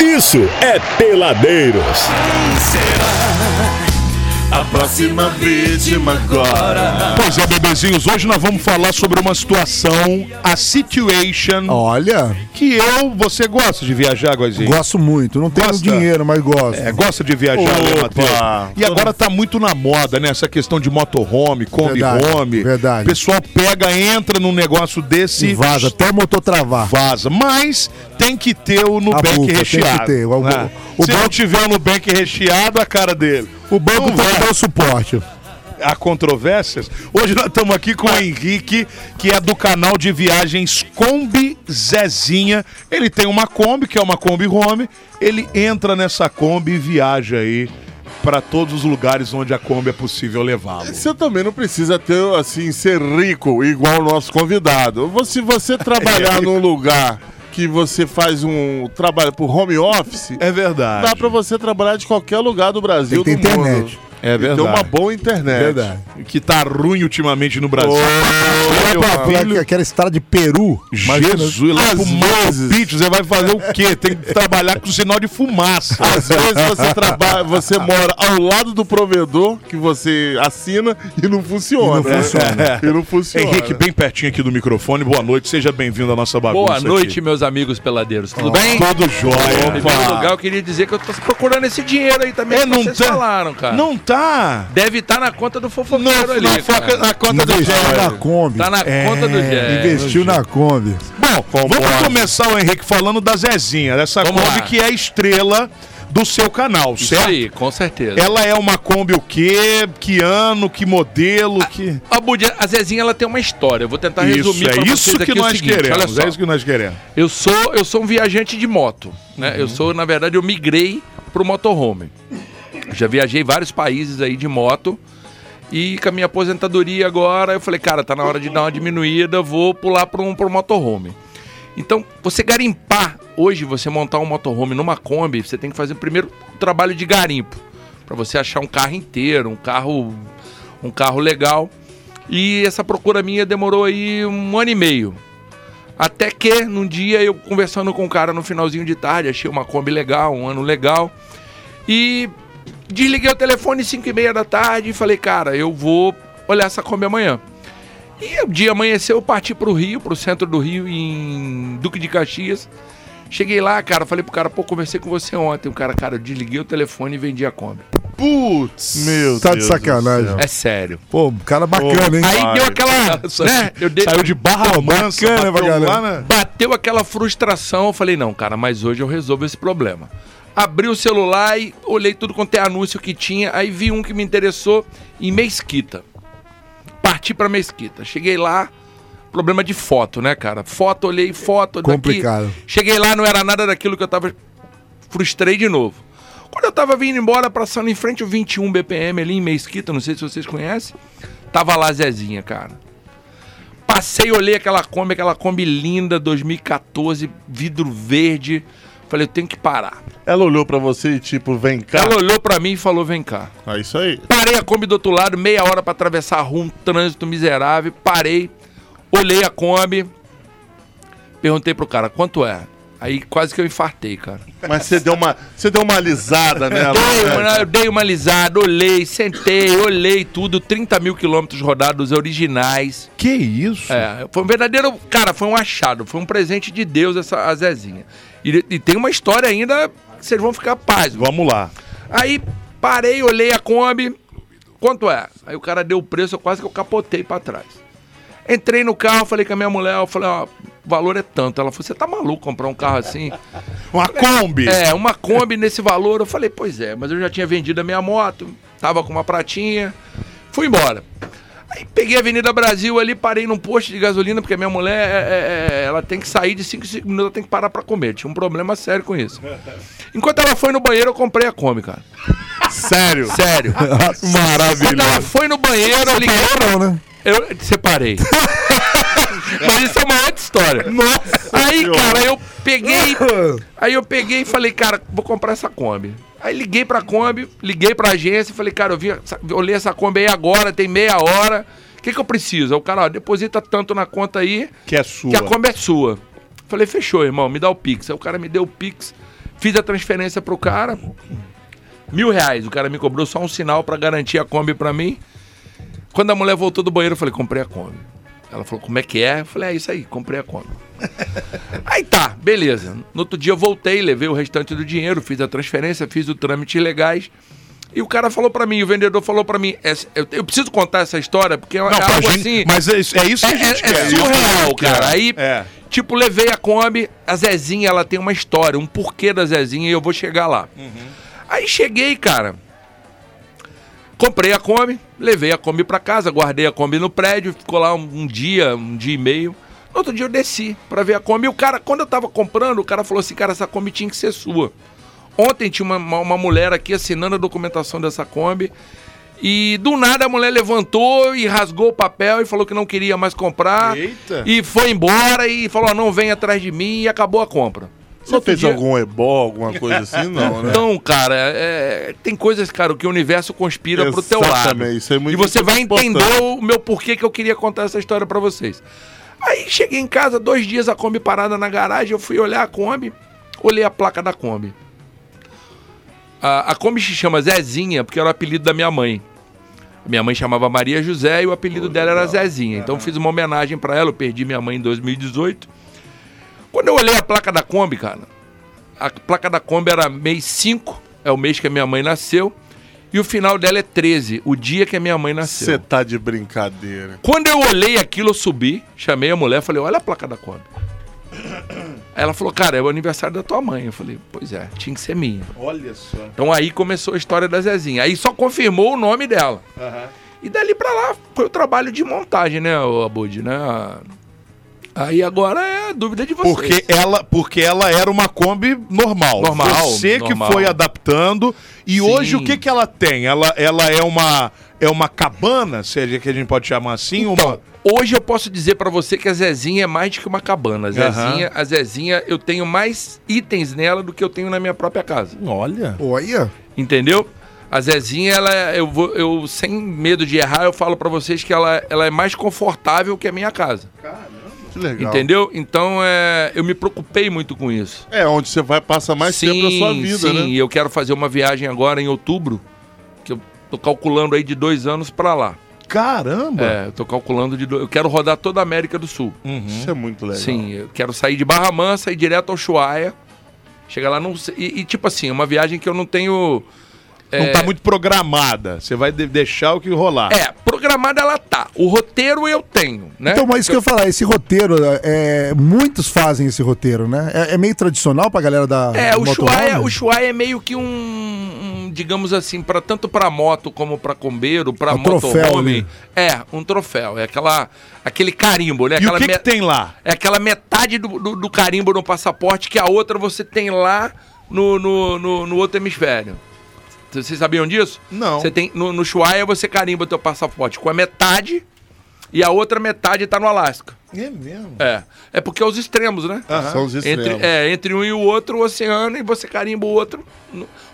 Isso é Peladeiros. A próxima vítima agora. Pois é, bebezinhos, hoje nós vamos falar sobre uma situação, a situation, Olha, que eu, você gosta de viajar, Goizinho? gosto muito. Não tenho Gosta? dinheiro, mas gosto. É, gosta de viajar, Opa! né, Matheus? E agora tá muito na moda, né? Essa questão de motorhome, Verdade, home. verdade. O pessoal pega, entra num negócio desse E vaza, até o motor travar. vaza. Mas tem que ter o Nubank bufa, tem que recheado. ter. O- né? o Se não tiver o Nubank recheado, a cara dele. O banco Não tem vai. que dar o suporte. Há controvérsias. Hoje nós estamos aqui com o Henrique, que é do canal de viagens Kombi Zezinha. Ele tem uma Kombi, que é uma Kombi Home. Ele entra nessa Kombi e viaja aí para todos os lugares onde a Kombi é possível levá-lo. Você também não precisa ter, assim, ser rico igual o nosso convidado. Se você trabalhar num lugar que você faz um trabalho por home office, É verdade. dá pra você trabalhar de qualquer lugar do Brasil, Tem que ter do mundo. É E verdade. uma boa internet. Verdade. Que tá ruim ultimamente no Brasil. Ô, Meu Aquela, filho, aquela estrada de Peru. imagina- Jesus, lá pro você vai fazer o quê? Tem que trabalhar com sinal de fumaça. Às vezes você trabalha, você mora ao lado do provedor que você assina e não funciona. E não né? funciona. E não funciona. Henrique, bem pertinho aqui do microfone, boa noite, seja bem-vindo à nossa bagunça. Boa noite, aqui. meus amigos peladeiros. Tudo bem? Tudo jóia. Em primeiro lugar, eu queria dizer que eu tô procurando esse dinheiro aí também É, que não vocês tá. falaram, cara. Não tá. Deve estar na conta do fofoqueiro Não, ali, na, foca- na conta do Investiu Jerry. na Kombi. Tá na conta do Jé. Investiu na Kombi. Bom, vamos começar, o Henrique, falando da Zezinha, dessa Vamos Kombi lá. que é a estrela do seu canal, Isso certo? aí, com certeza. Ela é uma Kombi o quê? Que ano? Que modelo? Que... A, Budi- a Zezinha ela tem uma história. Eu vou tentar Isso, resumir pra é vocês isso que aqui o nós seguinte, queremos. É isso que nós queremos. Eu sou eu sou um viajante de moto, né? Uhum. Eu sou, na verdade, eu migrei pro motorhome. Já viajei vários países aí de moto. E com a minha aposentadoria agora, eu falei, cara, tá na hora de dar uma diminuída, vou pular para um pro motorhome. Então, você garimpar, hoje você montar um motorhome numa Kombi, você tem que fazer primeiro o trabalho de garimpo, para você achar um carro inteiro, um carro um carro legal. E essa procura minha demorou aí um ano e meio. Até que num dia eu conversando com um cara no finalzinho de tarde, achei uma Kombi legal, um ano legal. E desliguei o telefone às 5 e meia da tarde e falei, cara, eu vou olhar essa Kombi amanhã. E o dia amanheceu, eu parti pro Rio, pro centro do Rio, em Duque de Caxias. Cheguei lá, cara, falei pro cara, pô, conversei com você ontem. O cara, cara, eu desliguei o telefone e vendi a Kombi. Putz, meu Tá de Deus sacanagem. do céu. É sério. Pô, cara bacana, hein? Aí Vai, deu aquela. Né, eu dei, Saiu de barra mansa, bacana, bateu bacana. lá na- bateu aquela frustração. Eu falei, não, cara, mas hoje eu resolvo esse problema. Abri o celular e olhei tudo quanto é anúncio que tinha. Aí vi um que me interessou em Mesquita. Parti pra Mesquita. Cheguei lá, problema de foto, né, cara? Foto, olhei foto daqui. Complicado. Cheguei lá, não era nada daquilo que eu tava. Frustrei de novo. Quando eu tava vindo embora, passando em frente o 21 BPM ali em Mesquita, não sei se vocês conhecem, tava lá Zezinha, cara. Passei, olhei aquela Kombi, aquela Kombi linda, 2014, vidro verde. Falei, eu tenho que parar. Ela olhou pra você e tipo, vem cá. Ela olhou pra mim e falou, vem cá. É isso aí. Parei a Kombi do outro lado, meia hora pra atravessar a rua, um trânsito miserável. Parei, olhei a Kombi, perguntei pro cara, quanto é? Aí quase que eu infartei, cara. Mas você deu uma, você deu uma alisada nela. Dei né? eu dei uma alisada, olhei, sentei, olhei tudo, 30 mil quilômetros rodados originais. Que isso? É, foi um verdadeiro. Cara, foi um achado, foi um presente de Deus essa a Zezinha. E, e tem uma história ainda que vocês vão ficar paz. Vamos lá. Aí parei, olhei a Kombi. Quanto é? Aí o cara deu o preço, eu quase que eu capotei pra trás. Entrei no carro, falei com a minha mulher, eu falei, ó, o valor é tanto. Ela falou, você tá maluco comprar um carro assim? Uma Kombi. É, uma Kombi nesse valor. Eu falei, pois é, mas eu já tinha vendido a minha moto, tava com uma pratinha, fui embora. Aí peguei a Avenida Brasil ali, parei num posto de gasolina, porque a minha mulher, é, é, é, ela tem que sair de 5 5 minutos, ela tem que parar pra comer. Tinha um problema sério com isso. Enquanto ela foi no banheiro, eu comprei a Kombi, cara. Sério. Sério. Quando ela Maravilhoso. foi no banheiro, eu liguei. Não, né? Eu separei. Mas isso é uma outra história. Nossa Aí, Senhora. cara, eu peguei. Aí eu peguei e falei, cara, vou comprar essa Kombi. Aí liguei pra Kombi, liguei pra agência e falei, cara, eu vi, olhei essa Kombi aí agora, tem meia hora. O que, que eu preciso? Aí o cara, ó, deposita tanto na conta aí Que é sua. que a Kombi é sua. Falei, fechou, irmão, me dá o Pix. Aí o cara me deu o Pix, Fiz a transferência pro cara. Mil reais. O cara me cobrou só um sinal pra garantir a Kombi pra mim. Quando a mulher voltou do banheiro, eu falei, comprei a Kombi. Ela falou, como é que é? Eu falei, é isso aí, comprei a Kombi. aí tá, beleza. No outro dia eu voltei, levei o restante do dinheiro, fiz a transferência, fiz o trâmite legais. E o cara falou pra mim, o vendedor falou pra mim, eu, eu preciso contar essa história, porque é, Não, é algo gente- assim... mas é isso, é isso que a É, gente é- é quer. surreal, cara. Aí, É. tipo, levei a Kombi, a Zezinha, ela tem uma história, um porquê da Zezinha, e eu vou chegar lá. Aí cheguei, cara. Comprei a Kombi, levei a Kombi pra casa, guardei a Kombi no prédio, ficou lá um, um dia, um dia e meio. No outro dia eu desci pra ver a Kombi. E o cara, quando eu tava comprando, o cara falou assim, cara, essa Kombi tinha que ser sua. Ontem tinha uma, uma, uma mulher aqui assinando a documentação dessa Kombi. E do nada a mulher levantou e rasgou o papel e falou que não queria mais comprar. Eita. E foi embora e falou: "Ah, não vem atrás de mim e acabou a compra. Outro fez dia- algum ebó, alguma coisa assim? Não, né? Então, cara, é- tem coisas, cara, que o universo conspira pro teu lado. Exatamente, isso é muito e você vai importante. entender o meu porquê que eu queria contar essa história pra vocês. Aí cheguei em casa, dois dias a Kombi parada na garagem, eu fui olhar a Kombi, olhei a placa da Kombi. A, a Kombi se chama Zezinha, porque era o apelido da minha mãe. Minha mãe chamava Maria José e o apelido dela era Zezinha. Então fiz uma homenagem pra ela, eu perdi minha mãe em 2018. Quando eu olhei a placa da Kombi, cara, a placa da Kombi era mês 5, é o mês que a minha mãe nasceu, e o final dela é 13, o dia que a minha mãe nasceu. Você tá de brincadeira. Quando eu olhei aquilo, eu subi, chamei a mulher, falei, olha a placa da Kombi. Aí ela falou, cara, é o aniversário da tua mãe. Eu falei, pois é, tinha que ser minha. Olha só. Então aí começou a história da Zezinha. Aí só confirmou o nome dela. E dali pra lá foi o trabalho de montagem, né, Abud, né? Aí agora é a dúvida de vocês. Porque ela, porque ela era uma Kombi normal. Normal, Você normal. que foi adaptando. E Sim. hoje o que, que ela tem? Ela, ela é uma é uma cabana, seja que a gente pode chamar assim, uma Então, hoje eu posso dizer pra você que a Zezinha é mais do que uma cabana. A Zezinha, a Zezinha, eu tenho mais itens nela do que eu tenho na minha própria casa. Olha. Olha. Entendeu? A Zezinha, ela, eu, vou, eu sem medo de errar, eu falo pra vocês que ela, ela é mais confortável que a minha casa. Que legal. Entendeu? Então, é, eu me preocupei muito com isso. É onde você vai passar mais tempo da sua vida, sim, né? e eu quero fazer uma viagem agora em outubro, que eu tô calculando aí de dois anos pra lá. Caramba. É, eu tô calculando de dois, eu quero rodar toda a América do Sul. Isso é muito legal. Sim, eu quero sair de Barra Mansa e direto ao Chuaia. Chegar lá, não sei, e, e, tipo assim, uma viagem que eu não tenho... Não tá muito programada. Você vai de- deixar o que rolar. É, programada ela tá. O roteiro eu tenho, né? Então, mas isso que eu ia falar, esse roteiro, é, muitos fazem esse roteiro, né? É, é meio tradicional pra galera da É, o motorhome? Chuaia, o Chuaia é meio que um, um, digamos assim, para tanto para moto como para combeiro, para Um troféu motorhome. É, um troféu. É aquela, aquele carimbo, né? E Aquela o que, que tem lá? É aquela metade do, do, do carimbo no passaporte que a outra você tem lá no, no, no, no outro hemisfério. Vocês sabiam disso? Não. Você tem, no, no Chuaia você carimba o teu passaporte com a metade e a outra metade tá no Alasca. É mesmo. É. É porque é os extremos, né? São os extremos. Entre, é, entre um e o outro, o oceano, e você carimba o outro.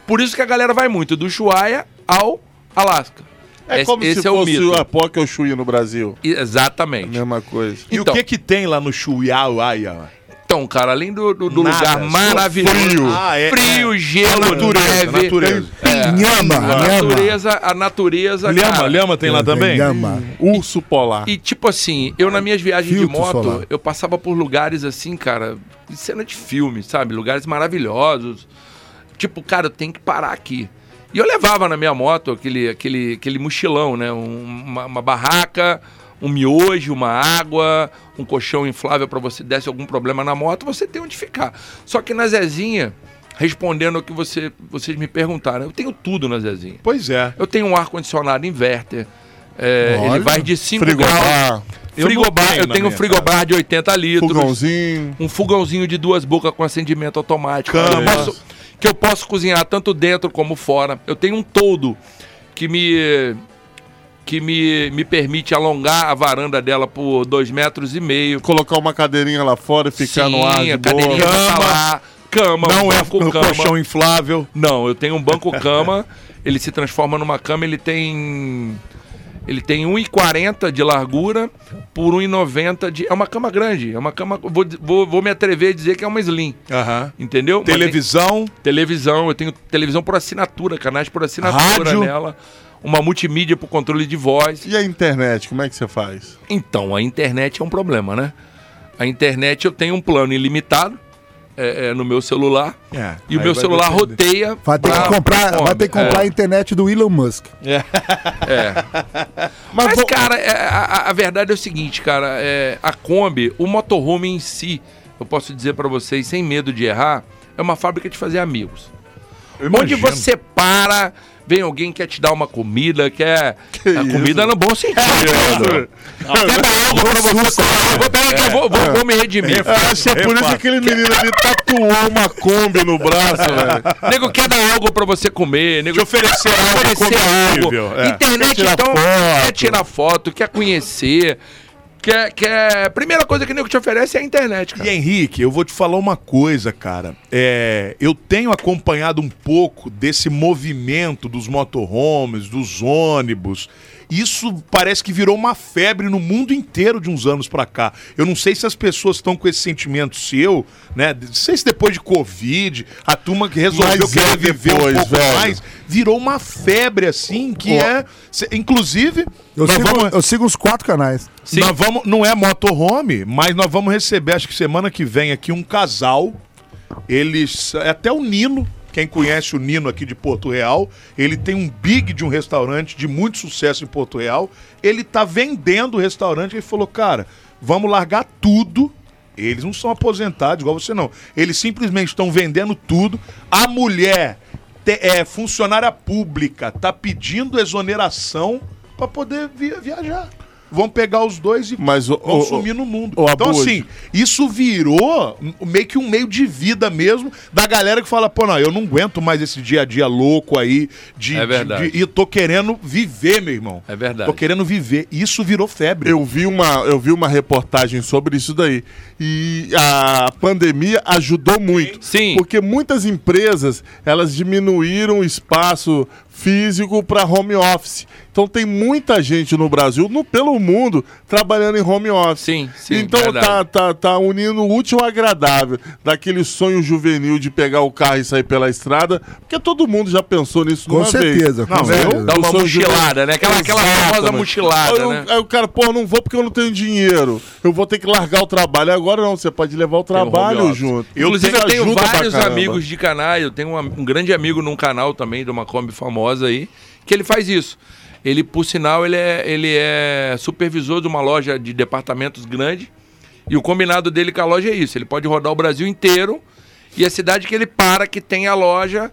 Por isso que a galera vai muito, do Chuaia ao Alasca. É como esse se é o fosse o Apoca ou o Chuí no Brasil. E- A Exatamente. mesma coisa. E Então. o que que tem lá no Chuiauaia? Então, cara, além do, do, do lugar maravilhoso. frio. Ah, é, frio, é. gelo, A natureza, neve. natureza. É, Nhama, a natureza, a natureza. Lhama, cara. lhama tem lá também? Nhama. Urso polar. E tipo assim, eu nas minhas viagens Filtro de moto, solar. eu passava por lugares assim, cara, de cena de filme, sabe? Lugares maravilhosos. Tipo, cara, eu tenho que parar aqui. E eu levava na minha moto aquele, aquele, aquele mochilão, né? Um- uma, uma barraca, um miojo, uma água, um colchão inflável para você desse algum problema na moto, você tem onde ficar. Só que na Zezinha, respondendo ao que você, vocês me perguntaram, eu tenho tudo na Zezinha. Pois é. Eu tenho um ar-condicionado inverter. é, Olha. ele vai de 5 graus. Eu Frigobar, tenho eu tenho um frigobar de 80 litros. fogãozinho. Um fogãozinho de duas bocas com acendimento automático. Cama. Que eu, posso, que eu posso cozinhar tanto dentro como fora. Eu tenho um toldo que me que me, me permite alongar a varanda dela por dois metros e meio. Colocar uma cadeirinha lá fora e ficar no ar de a boa. cadeirinha pra Cama. lá, cama, Não um é banco no cama. colchão inflável. Não, eu tenho um banco cama, ele se transforma numa cama, ele tem Ele tem 1,40 de largura por 1,90 de. É uma cama grande. É uma cama. Vou, vou, vou me atrever a dizer que é uma slim. Aham. Entendeu? Mas tem Televisão. televisão, eu tenho televisão por assinatura, canais por assinatura Rádio. nela. Uma multimídia por controle de voz. E a internet, como é que você faz? Então, a internet é um problema, né? A internet eu tenho um plano ilimitado é, é, no meu celular. É, e o meu celular depender. roteia. Vai ter pra- que comprar, pra vai ter que Kombi. comprar a É. internet do Elon Musk. É. Mas, vo- cara, é, a, a- verdade é o seguinte, cara. é, a Kombi, o motorhome em si, eu posso dizer pra vocês, sem medo de errar, é uma fábrica de fazer amigos. Onde você para, vem alguém que quer te dar uma comida, quer. a comida no bom sentido. Quer dar algo pra você comer. Eu vou, pera que eu vou, vou- vou me redimir. Eu acho que é por isso que aquele menino ali tatuou uma Kombi no braço, velho. Nego quer dar algo pra você comer, nego Te oferecer algo oferecer algo. é. Internet, Quer então, foto. quer tirar foto, quer conhecer, quer, quer... Primeira coisa que o nego te oferece é a internet, cara. E Henrique, eu vou te falar uma coisa, cara. É, eu tenho acompanhado um pouco desse movimento dos motorhomes, dos ônibus. Isso parece que virou uma febre no mundo inteiro de uns anos pra cá. Eu não sei se as pessoas estão com esse sentimento seu, né? Não sei se depois de Covid, a turma que resolveu Mas querer é viver um pouco velho. mais, virou uma febre assim, que Ó. é. Inclusive, Eu sigo, vamos- eu sigo uns quatro canais. Sim. nós vamos, não é motorhome, mas nós vamos receber, acho que semana que vem aqui, um casal. Eles. é Até o Nino, quem conhece o Nino aqui de Porto Real, ele tem um big de um restaurante de muito sucesso em Porto Real. Ele tá vendendo o restaurante. Ele falou, cara, vamos largar tudo. Eles não são aposentados igual você não. Eles simplesmente estão vendendo tudo. A mulher te- é funcionária pública, tá pedindo exoneração para poder vi- viajar. Vão pegar os dois e Mas o- vão o- sumir no mundo. o então, assim, isso virou meio que um meio de vida mesmo da galera que fala, pô, não, eu não aguento mais esse dia a dia louco aí de. É verdade. de- de- e tô querendo viver, meu irmão. É verdade. Tô querendo viver. Isso virou febre. Eu vi, uma, eu vi uma reportagem sobre isso daí. E a pandemia ajudou muito. Sim. Porque muitas empresas, elas diminuíram o espaço físico para home office. Então tem muita gente no Brasil, no, pelo mundo, trabalhando em home office. Sim, sim, Então verdade. tá, tá, tá unindo o útil ao agradável. Daquele sonho juvenil de pegar o carro e sair pela estrada. Porque todo mundo já pensou nisso Com uma vez. certeza, com Não, certeza. eu- Dá eu uma mochilada, né? Aquela, aquela famosa mochilada, né? aí o cara, pô, não vou porque eu não tenho dinheiro. Eu vou ter que largar o trabalho. Agora não, você pode levar o trabalho junto. Inclusive, eu tenho vários amigos de canais. Eu tenho um, um grande amigo num canal também, de uma Kombi famosa aí, que ele faz isso. Ele, por sinal, ele é, ele é supervisor de uma loja de departamentos grande. E o combinado dele com a loja é isso. Ele pode rodar o Brasil inteiro. E a cidade que ele para, que tem a loja,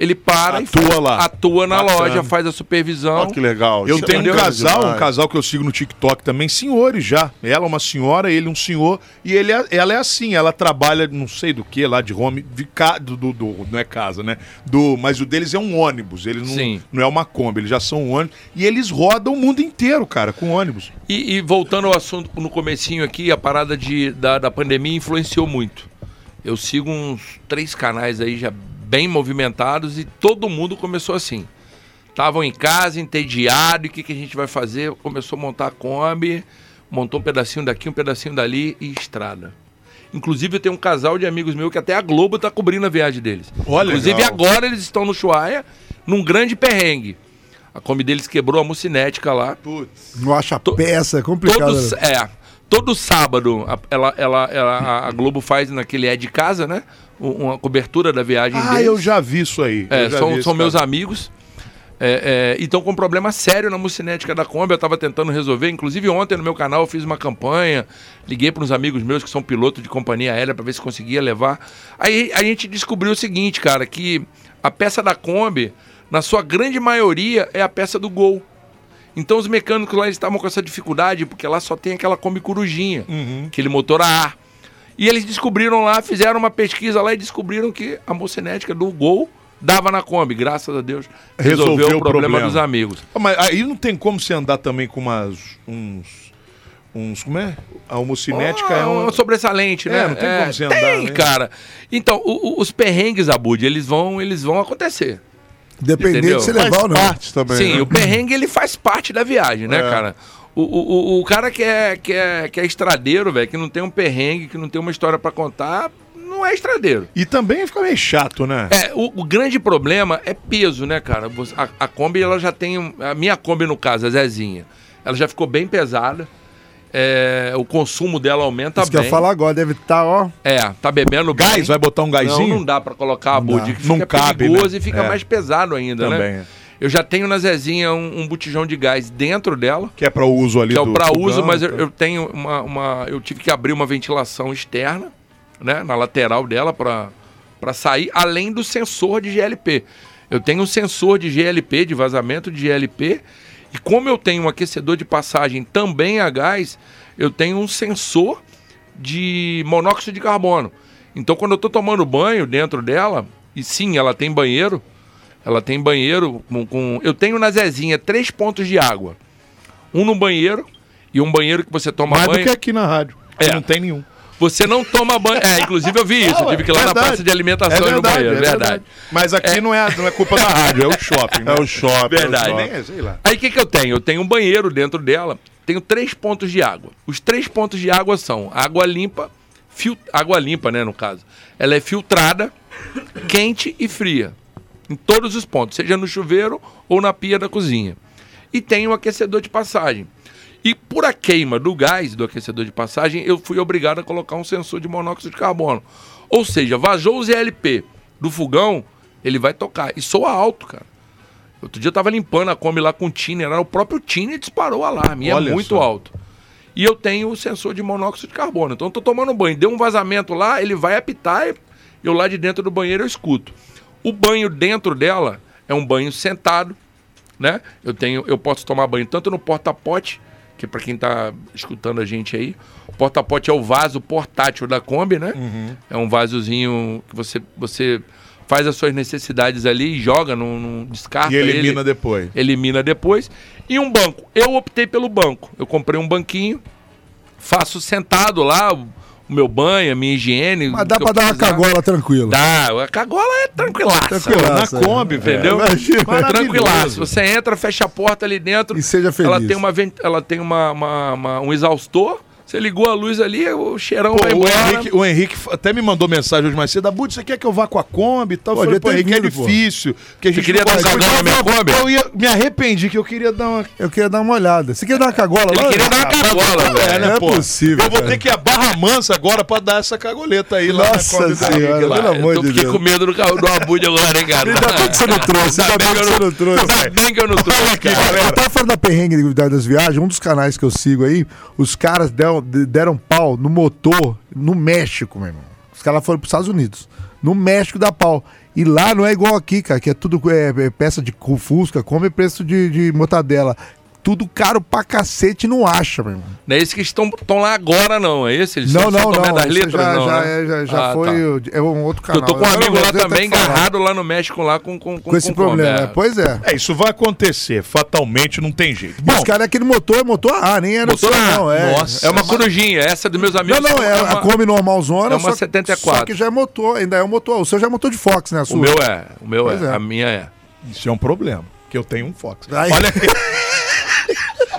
ele para e Atua faz- lá. atua na Bacana. loja, faz a supervisão. Ó, que legal. Eu Isso é tenho um casal, demais. um casal que eu sigo no TikTok também, senhores já. Ela é uma senhora, ele um senhor, e ele é- ela é assim, ela trabalha não sei do que lá de home, de ca, do, do- do- não é casa, né? Do, mas o deles é um ônibus, ele não, Sim. não é uma Kombi, eles já são um ônibus, e eles rodam o mundo inteiro, cara, com ônibus. E, e voltando ao assunto no comecinho aqui, a parada de, da, da pandemia influenciou muito. Eu sigo uns três canais aí já bem movimentados e todo mundo começou assim. Estavam em casa, entediado, e o que, que a gente vai fazer? Começou a montar a Kombi, montou um pedacinho daqui, um pedacinho dali e estrada. Inclusive, eu tenho um casal de amigos meus que até a Globo está cobrindo a viagem deles. Olha, Inclusive, legal. agora eles estão no Chuaia, num grande perrengue. A Kombi deles quebrou a mucinética lá. Putz. Não acha To- peça, é complicado. Todo, né? é, todo sábado a, ela, ela, ela- a- a Globo faz naquele é de casa, né? Uma cobertura da viagem Ah, deles. eu já vi isso aí. É, são são meus amigos. É, é, e estão com um problema sério na mucinética da Kombi. Eu estava tentando resolver. Inclusive, ontem no meu canal eu fiz uma campanha. Liguei para uns amigos meus que são pilotos de companhia aérea para ver se conseguia levar. Aí a gente descobriu o seguinte, cara, que a peça da Kombi, na sua grande maioria, é a peça do Gol. Então os mecânicos lá estavam com essa dificuldade, porque lá só tem aquela Kombi Corujinha, aquele motor a ar. E eles descobriram lá, fizeram uma pesquisa lá e descobriram que a mocinética do Gol dava na Kombi. Graças a Deus resolveu, Resolveu o o problema, problema. dos amigos. Ah, Mas aí não tem como você andar também com umas, uns, uns, como é? A homocinética é um... uma sobressalente, né? É, não tem como você andar, Tem, né? cara. Então, o- o- os perrengues, Abud, eles vão, eles vão acontecer. Dependendo Entendeu? de você Faz levar ou não. parte também. Sim, né? o perrengue ele faz parte da viagem, né, É. cara? O, o, o- cara que é, que é, que é estradeiro, velho, que não tem um perrengue, que não tem uma história pra contar, não é estradeiro. E também fica meio chato, né? É, o, o grande problema é peso, né, cara? A, a Kombi, ela já tem. A minha Kombi, no caso, a Zezinha, ela já ficou bem pesada. É, o consumo dela aumenta Isso que bem. eu ia falar agora, deve estar, ó. É, tá bebendo Gás, bem. vai botar um Não, gásinho? não dá pra colocar a body, que Não fica cabe, perigoso né? e fica É. mais pesado ainda, Também, né? é. Eu já tenho na Zezinha um, um botijão de gás dentro dela, Que é pra uso ali que é o do pra fogão, uso, mas eu, tá? eu tenho uma, uma- Eu tive que abrir uma ventilação externa, né? Na lateral dela pra sair, além do sensor de GLP. Eu tenho um sensor de GLP, de vazamento de GLP, e como eu tenho um aquecedor de passagem também a gás, eu tenho um sensor de monóxido de carbono. Então, quando eu estou tomando banho dentro dela, e sim, ela tem banheiro, ela tem banheiro com. com- eu tenho na Zezinha três pontos de água. Um no banheiro e um banheiro que você toma Mais do banho. que aqui na rádio. É. que Não tem nenhum. Você não toma banho. É, inclusive eu vi isso. eu tive que ir lá na Verdade. praça de alimentação e no banheiro. verdade. Mas aqui Não, é, não é culpa da rádio, é o shopping. né? É o shopping. Verdade. é o Nem shopping. é. Aí o que, que eu tenho? Eu tenho um banheiro dentro dela, tenho três pontos de água. Os três pontos de água são água limpa, fil... água limpa, né, no caso. Ela é filtrada, quente e fria. Em todos os pontos, seja no chuveiro ou na pia da cozinha. E tem um aquecedor de passagem. E por a queima do gás do aquecedor de passagem, eu fui obrigado a colocar um sensor de monóxido de carbono. Ou seja, vazou o ZLP do fogão, ele vai tocar. E soa alto, cara. Outro dia eu tava limpando a Kombi lá com o Tiner, era o próprio Tiner disparou o alarme, e é muito só. alto. E eu tenho o sensor de monóxido de carbono. Então eu tô tomando banho, deu um vazamento lá, ele vai apitar e eu lá de dentro do banheiro eu escuto. O banho dentro dela é um banho sentado, né? Eu tenho, eu posso tomar banho tanto no porta-pote, que para quem tá escutando a gente aí, o porta-pote é o vaso portátil da Kombi, né? Uhum. É um vasozinho que você você faz as suas necessidades ali e joga, não, não descarta E elimina ele depois. elimina depois. E um banco. Eu optei pelo banco. Eu comprei um banquinho, faço sentado lá o, meu banho, a minha higiene. Mas dá pra dar uma cagora tranquila. Dá, a cagola é tranquilaça. Tranquilaça, Na Kombi, é. Entendeu? Imagina. Tranquilaço. Você entra, fecha a porta ali dentro. E seja Ela feliz. tem, uma, ela tem uma, uma- uma- um exaustor. Você ligou a luz ali, o cheirão Pô, vai o, embora. Henrique, o Henrique até me mandou mensagem hoje mais cedo. Abud, você quer que eu vá com a Kombi e tal? Pô, eu falei, devia pô, Henrique, é vindo, pô. difícil. Porque a Você gente queria dar cagão na minha Kombi? Eu ia, me arrependi que eu queria dar uma... Eu queria dar uma olhada. Você quer dar uma cagola Ele lá? queria dar uma cagola, É, velho. né, Não é pô? possível, Eu vou ter que ir a Barra Mansa agora pra dar essa cagoleta aí lá Nossa na Kombi do Senhora, Henrique lá. pelo amor eu de fiquei Deus. com medo do, do Abud agora, hein, cara? Ainda bem que você não trouxe, ainda bem que você não trouxe. Ainda bem que eu não trouxe, cara. Eu tava falando da perrengue da- das viagens, um dos canais que eu sigo aí, os caras deram, pau no motor no México, meu irmão. Os caras foram pros Estados Unidos. No México dá pau. E lá não é igual aqui, cara, que é tudo é, é peça de Fusca, come preço de, de mortadela. Tudo caro pra cacete não acha, meu irmão. Não é esse que estão, estão lá agora, não. É esse? Eles Não, não, não. das esse Letras, já, não, já, né? é, já, já Ah, foi. tá. É um outro canal. Eu tô com um amigo eu lá também, agarrado lá no México, lá com com Com esse problema. Kombi, é. Pois é. É, isso vai acontecer. Fatalmente não tem jeito. Bom, Bom, os caras, aquele motor é motor A, nem era Motor o seu, A. não. É, Nossa. É uma corujinha, essa dos meus Não, amigos. não, é uma- a Kombi normalzona. é uma só, 74. Só que já é motor, ainda é um motor. O seu já é motor de Fox, né? a O meu é, o meu é, é. a minha é. isso é um problema. Que eu tenho um Fox. Olha aqui.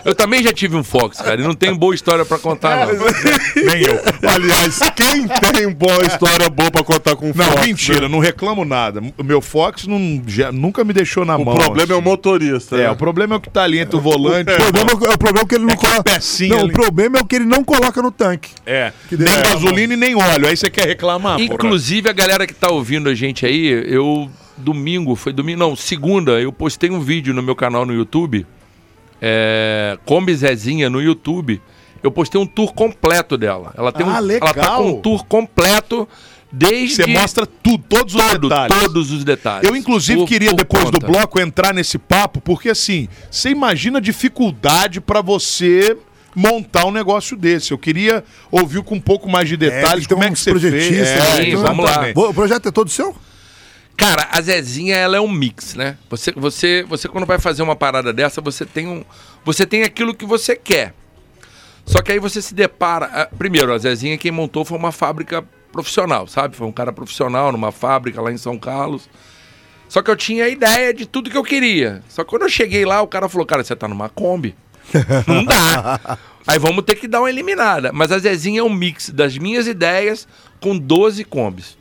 Eu também já tive um Fox, cara, e não tenho boa história pra contar, não. Nem eu. Aliás, quem tem boa história boa pra contar com o Não, Fox, mentira, né? não reclamo nada. O meu Fox não, já- nunca me deixou na O mão. problema é o assim. motorista. É, né? o problema é o que tá ali entre o volante. O problema, é o problema é que ele não a coloca. pecinha Não, ali- o problema é o que ele não coloca no tanque. É, Que nem delícia. gasolina e nem óleo. Aí você quer reclamar, porra. Inclusive, a galera que tá ouvindo a gente aí, eu, domingo, foi domingo, não, segunda, eu postei um vídeo no meu canal no YouTube, é, Kombi Zezinha no YouTube. Eu postei um tour completo dela. Ela tem Ah, um, Ela tá legal. com um tour completo desde. Você mostra tudo, todos os todo, detalhes. todos os detalhes. Eu, inclusive, Por- queria, por depois do conta. bloco, entrar nesse papo, porque assim, você imagina a dificuldade pra você montar um negócio desse. Eu queria ouvir com um pouco mais de detalhes tem como é que você fez. Sim, vamos lá. O projeto é todo seu? Cara, a Zezinha, ela é um mix, né? Você, você, você quando vai fazer uma parada dessa, você tem um, você tem aquilo que você quer. Só que aí você se depara, primeiro, a Zezinha quem montou foi uma fábrica profissional, sabe? Foi um cara profissional numa fábrica lá em São Carlos. Só que eu tinha a ideia de tudo que eu queria. Só que quando eu cheguei lá, o cara falou, cara, você tá numa Kombi. Não dá. Aí vamos ter que dar uma eliminada. Mas a Zezinha é um mix das minhas ideias com 12 combis.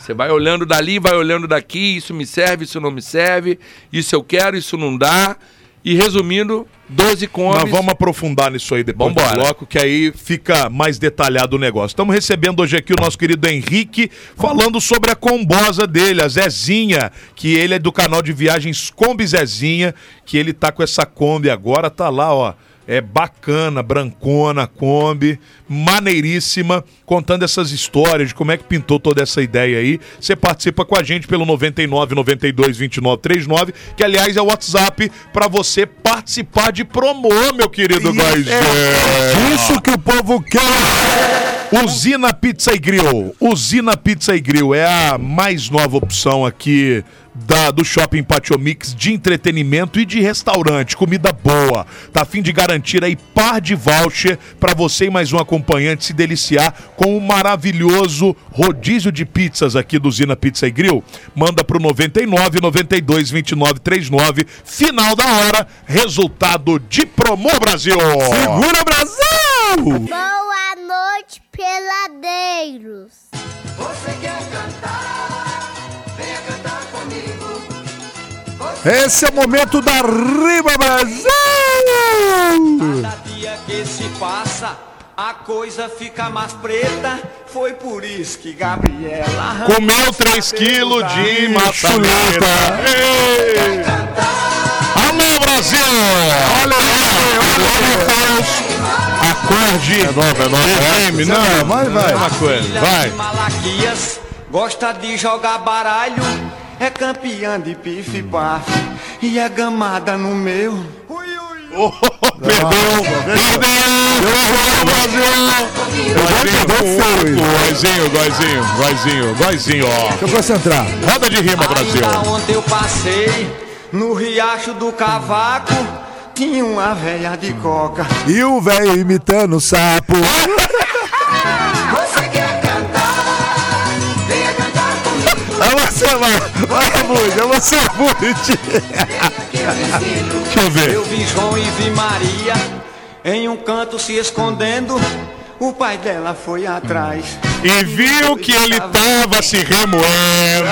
Você vai olhando dali, vai olhando daqui, isso me serve, isso não me serve, isso eu quero, isso não dá. E resumindo, 12 combis. Nós vamos aprofundar nisso aí depois Vambora. do bloco, que aí fica mais detalhado o negócio. Estamos recebendo hoje aqui o nosso querido Henrique, falando sobre a combosa dele, a Zezinha, que ele é do canal de viagens Kombi Zezinha, que ele tá com essa Kombi agora, tá lá, ó. É bacana, brancona, Kombi, maneiríssima, contando essas histórias de como é que pintou toda essa ideia aí. Você participa com a gente pelo 99 92 29 39, que aliás é o WhatsApp pra você participar de promo, meu querido Góis. É isso que o povo quer. Usina Pizza e Grill. Usina Pizza e Grill é a mais nova opção aqui da, do Shopping Patio Mix de entretenimento e de restaurante, comida boa. Tá a fim de garantir aí par de voucher para você e mais um acompanhante se deliciar com o maravilhoso rodízio de pizzas aqui do Usina Pizza e Grill. Manda pro 99 92 29 39. Final da hora, resultado de promo Brasil. Segura Brasil! Boa noite, peladeiros. Esse é o momento da Riba Brasil! Cada dia que se passa, a coisa fica mais preta. Foi por isso que Gabriela Comeu 3 quilos de maçaneta. Alô, Brasil! Olha aí, Acorde. É nova, é nova. Não, Vai, vai. uma coisa. Vai. de Malaquias gosta de jogar baralho. É campeã de pife paf e é gamada no meu. Ui, ui. Perdeu. Perdeu. Brasil. Góizinho, góizinho, góizinho, góizinho, góizinho, ó. Deixa eu concentrar. Roda de rima, Brasil. Ainda ontem eu passei no riacho do cavaco. Tinha uma velha de coca. E o velho imitando o sapo. Você quer cantar? Venha cantar comigo. É você, vai. Bud. É você, Bud. Deixa eu ver. Eu vi João e vi Maria em um canto se escondendo. O pai dela foi atrás. E viu que ele tava se remoendo.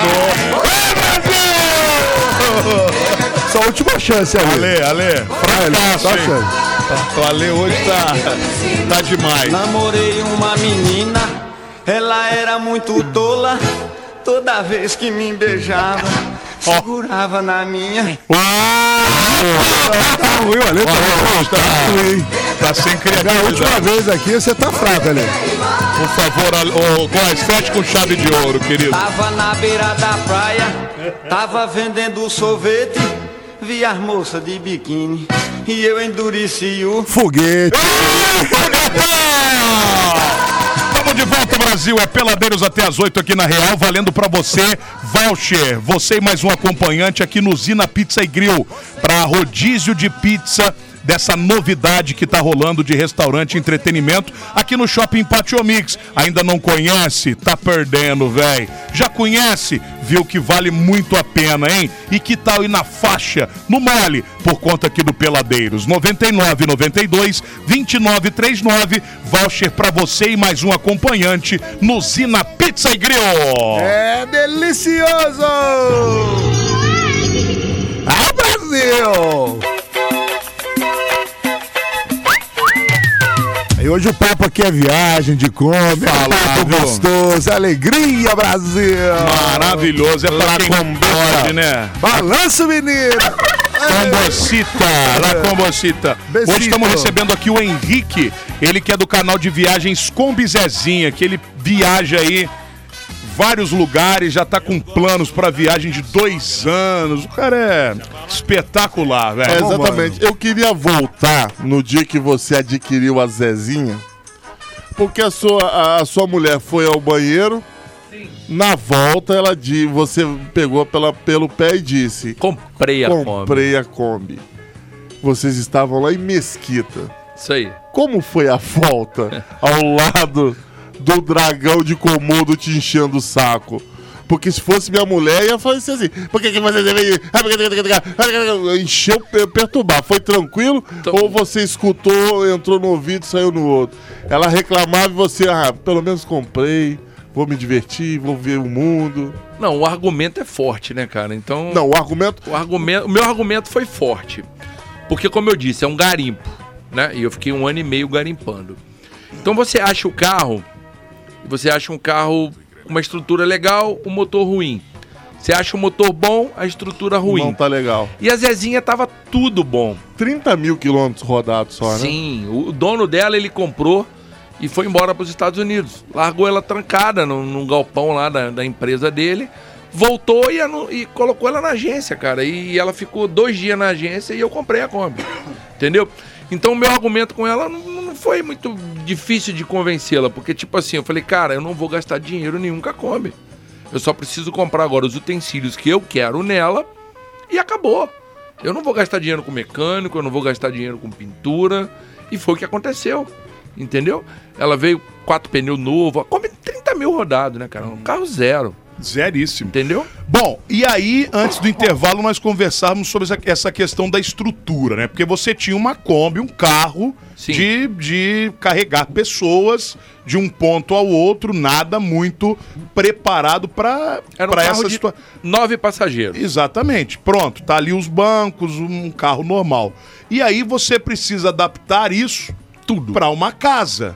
Só a última chance ali. Ale, Ale, fracasso, Só a hein? chance. O Ale hoje tá, tá demais. Namorei uma menina, ela era muito tola. Toda vez que me beijava, segurava na minha. Tá ruim, olha. Tá, tá ruim. Tá sem A última criatividade. vez aqui você tá fraco ali. Por favor, Ale- ô Góis, feche com chave de ouro, querido. Tava na beira da praia, tava vendendo sorvete. Vi as moças de biquíni e eu endureci o. Foguete. Estamos de volta, Brasil. É Peladeiros até as 8 aqui na Real, valendo pra você voucher. Você e mais um acompanhante aqui no Zina Pizza e Grill para rodízio de pizza dessa novidade que tá rolando de restaurante e entretenimento aqui no Shopping Patio Mix. Ainda não conhece? Tá perdendo, véi. Já conhece? Viu que vale muito a pena, hein? E que tal ir na faixa, no mole, por conta aqui do Peladeiros? 99 92 29 39, voucher pra você e mais um acompanhante no Zina Pizza e Grill. É delicioso! Ah, Brasil! E hoje o papo aqui é viagem de Kombi, é Fala, papo viu? gostoso, alegria, Brasil! Maravilhoso, é pra quem pode, né? Balança, menino! Combocita, La Combocita. Besito. Hoje estamos recebendo aqui o Henrique, ele que é do canal de viagens Kombi Zezinha, que ele viaja aí vários lugares, já tá com planos pra viagem de dois anos. O cara é espetacular, velho. É, exatamente. Eu queria voltar no dia que você adquiriu a Zezinha, porque a sua, a, a sua mulher foi ao banheiro. Na volta, ela di, você pegou pela, pelo pé e disse: Comprei a Kombi. Comprei a Kombi. Vocês estavam lá em Mesquita. Isso aí. Como foi a volta ao lado do dragão de Komodo te enchendo o saco? Porque se fosse minha mulher, ia falar assim, por que, que você deve... Encheu, per- perturbar. Foi tranquilo? Então- Ou você escutou, entrou no ouvido e saiu no outro? Ela reclamava e você, ah, pelo menos comprei, vou me divertir, vou ver o mundo. Não, o argumento é forte, né, cara? Então. Não, o argumento... O, argumento, o meu argumento foi forte. Porque, como eu disse, é um garimpo. Né? E eu fiquei um ano e meio garimpando. Então você acha o carro, você acha um carro uma estrutura legal, um motor ruim. Você acha o motor bom, a estrutura ruim. Não tá legal. E a Zezinha tava tudo bom. 30 mil quilômetros rodados só, né? Sim, o dono dela ele comprou e foi embora para os Estados Unidos. Largou ela trancada num, num galpão lá da, da empresa dele. Voltou e, anu- e colocou ela na agência, cara. E ela ficou dois dias na agência e eu comprei a Kombi. Entendeu? Então o meu argumento com ela não foi muito difícil de convencê-la. Porque, tipo assim, eu falei, cara, eu não vou gastar dinheiro nenhum com a Kombi. Eu só preciso comprar agora os utensílios que eu quero nela e acabou. Eu não vou gastar dinheiro com mecânico, eu não vou gastar dinheiro com pintura. E foi o que aconteceu. Entendeu? Ela veio quatro pneus novos, a Kombi 30 mil rodados, né, cara? Um carro zero. Zeríssimo. Entendeu? Bom, e aí, antes do intervalo, nós conversávamos sobre essa- questão da estrutura, né? Porque você tinha uma Kombi, um carro Sim. de, de carregar pessoas de um ponto ao outro, nada muito preparado para um essa situação. nove passageiros. Exatamente. Pronto, tá ali os bancos, um carro normal. E aí você precisa adaptar isso tudo para uma casa.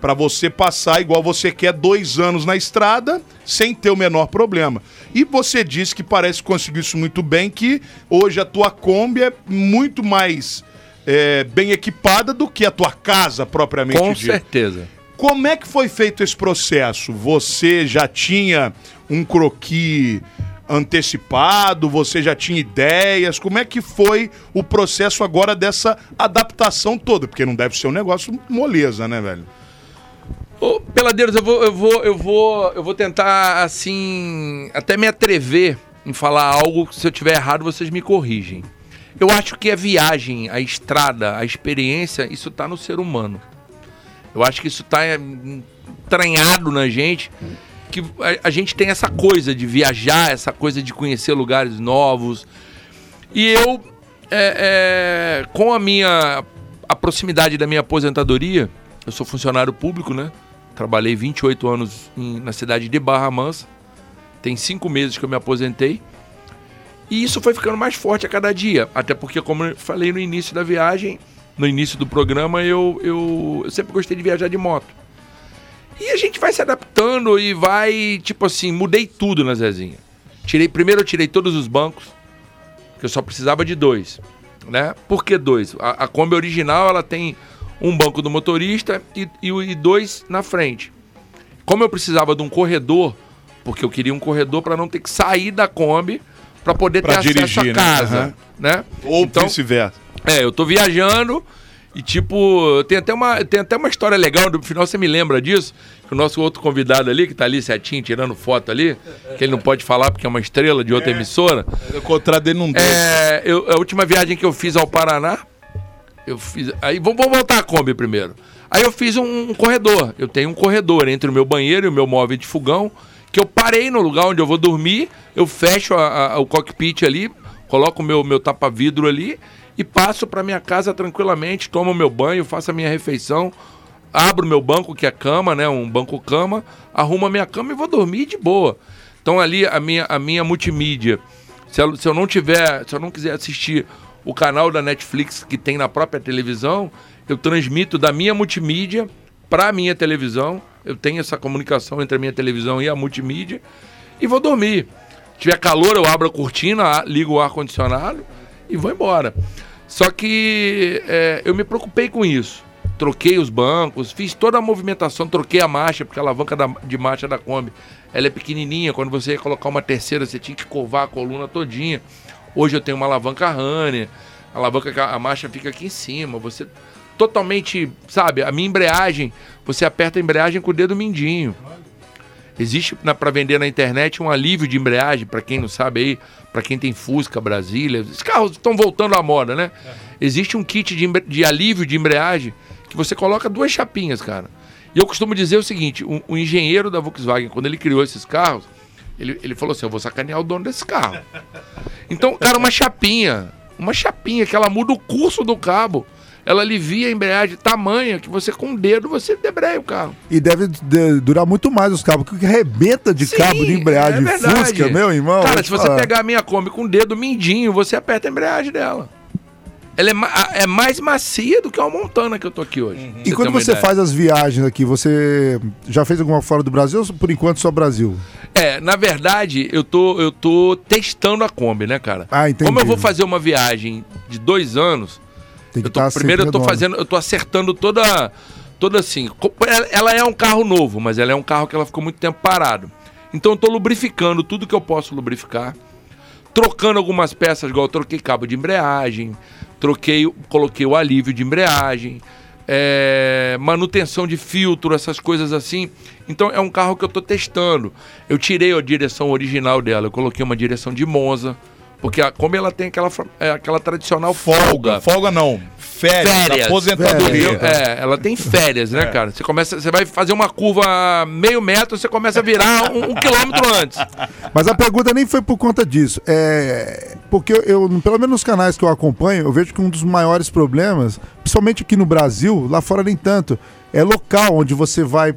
Para você passar igual você quer dois anos na estrada sem ter o menor problema. E você disse que parece que conseguiu isso muito bem, que hoje a tua Kombi é muito mais é, bem equipada do que a tua casa propriamente Com dita. certeza. Como é que foi feito esse processo? Você já tinha um croqui antecipado? Você já tinha ideias? Como é que foi o processo agora dessa adaptação toda? Porque não deve ser um negócio moleza, né, velho? Ô, Peladeiros, eu vou, eu vou, eu vou, eu vou tentar, assim, até me atrever em falar algo que se eu tiver errado vocês me corrigem. Eu acho que a viagem, a estrada, a experiência, isso tá no ser humano. Eu acho que isso tá é, entranhado na gente, que a, a gente tem essa coisa de viajar, essa coisa de conhecer lugares novos. E eu, é, é, com a minha a proximidade da minha aposentadoria, eu sou funcionário público, né? Trabalhei 28 anos em- na cidade de Barra Mansa. Tem cinco meses que eu me aposentei. E isso foi ficando mais forte a cada dia. Até porque, como eu falei no início da viagem, no início do programa, eu, eu, eu sempre gostei de viajar de moto. E a gente vai se adaptando e vai, tipo assim, mudei tudo na Zezinha. Tirei, primeiro eu tirei todos os bancos, que eu só precisava de dois, né? Por que dois? A, a Kombi original, ela tem um banco do motorista e, e, dois na frente. Como eu precisava de um corredor, porque eu queria um corredor para não ter que sair da Kombi para poder Pra ter acesso dirigir, à né? casa, Aham. né? Ou então, vice-versa. é, eu tô viajando e tipo, tem até uma, tem até uma história legal, no final você me lembra disso, que o nosso outro convidado ali, que tá ali certinho, tirando foto ali, que ele não pode falar porque é uma estrela de outra emissora. Eu encontrar dele num desses. É, eu- a última viagem que eu fiz ao Paraná, eu fiz. Aí vamos, voltar a Kombi primeiro. Aí eu fiz um, um corredor. Eu tenho um corredor entre o meu banheiro e o meu móvel de fogão, que eu parei no lugar onde eu vou dormir, eu fecho a- a- o cockpit ali, coloco o meu, meu tapa-vidro ali e passo para minha casa tranquilamente, tomo meu banho, faço a minha refeição, abro meu banco, que é cama, né? Um banco-cama, arrumo a minha cama e vou dormir de boa. Então ali a minha, a minha multimídia, se eu, se eu não tiver, se eu não quiser assistir o canal da Netflix que tem na própria televisão, eu transmito da minha multimídia para a minha televisão. Eu tenho essa comunicação entre a minha televisão e a multimídia e vou dormir. Se tiver calor, eu abro a cortina, ligo o ar-condicionado e vou embora. Só que é, eu me preocupei com isso. Troquei os bancos, fiz toda a movimentação, troquei a marcha, porque a alavanca da- de marcha da Kombi ela é pequenininha. Quando você ia colocar uma terceira, você tinha que covar a coluna todinha. Hoje eu tenho uma alavanca Runner, a alavanca, a marcha fica aqui em cima. Você totalmente, sabe, a minha embreagem, você aperta a embreagem com o dedo mindinho. Existe para vender na internet um alívio de embreagem, para quem não sabe aí, para quem tem Fusca, Brasília. Os carros estão voltando à moda, né? Existe um kit de, de alívio de embreagem que você coloca duas chapinhas, cara. E eu costumo dizer o seguinte: o, o engenheiro da Volkswagen, quando ele criou esses carros, Ele, ele falou assim: eu vou sacanear o dono desse carro. Então, cara, uma chapinha. Uma chapinha que ela muda o curso do cabo. Ela alivia a embreagem tamanha que você, com o dedo, você debreia o carro. E deve de- durar muito mais os cabos, porque arrebenta de Sim, cabo de embreagem é verdade. Fusca, meu irmão. Cara, se você falar. pegar a minha Kombi com o dedo mindinho, você aperta a embreagem dela. Ela é, ma- é mais macia do que uma Montana que eu tô aqui hoje. pra E quando você ideia. faz as viagens aqui, você já fez alguma fora do Brasil ou por enquanto só Brasil? É, na verdade, eu tô, eu tô testando a Kombi, né, cara? Ah, entendi. Como eu vou fazer uma viagem de dois anos, Tem que eu tô- tá primeiro eu tô fazendo, eu tô acertando toda, toda assim. Ela é um carro novo, mas ela é um carro que ela ficou muito tempo parado. Então eu tô lubrificando tudo que eu posso lubrificar, trocando algumas peças, igual eu troquei cabo de embreagem, troquei, coloquei o alívio de embreagem, é, manutenção de filtro, essas coisas assim. Então é um carro que eu tô testando. Eu tirei a direção original dela, eu coloquei uma direção de Monza, porque a Kombi ela tem aquela, é, aquela tradicional folga. Folga não. Férias. Férias. Aposentadoria. Entendeu? É, ela tem férias, né, cara? Você começa, você vai fazer uma curva meio metro, você começa a virar um, um quilômetro antes. Mas a pergunta nem foi por conta disso. É. Porque eu, eu, pelo menos nos canais que eu acompanho, eu vejo que um dos maiores problemas, principalmente aqui no Brasil, lá fora nem tanto, é local onde você vai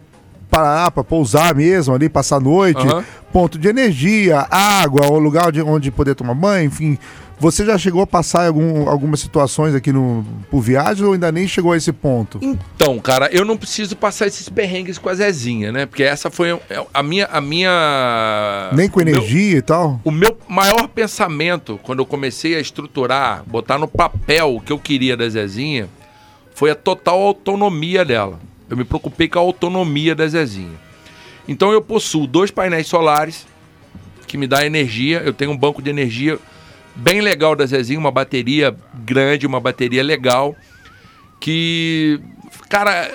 parar para pousar mesmo, ali, passar a noite, Aham. ponto de energia, água, ou lugar de, onde poder tomar banho, enfim. Você já chegou a passar em algum, algumas situações aqui no, por viagem ou ainda nem chegou a esse ponto? Então, cara, eu não preciso passar esses perrengues com a Zezinha, né? Porque essa foi a minha. A minha Nem com o meu- energia e tal? O meu maior pensamento, quando eu comecei a estruturar, botar no papel o que eu queria da Zezinha, foi a total autonomia dela. Eu me preocupei com a autonomia da Zezinha. Então eu possuo dois painéis solares que me dá energia. Eu tenho um banco de energia bem legal da Zezinha, uma bateria grande, uma bateria legal. Que, cara,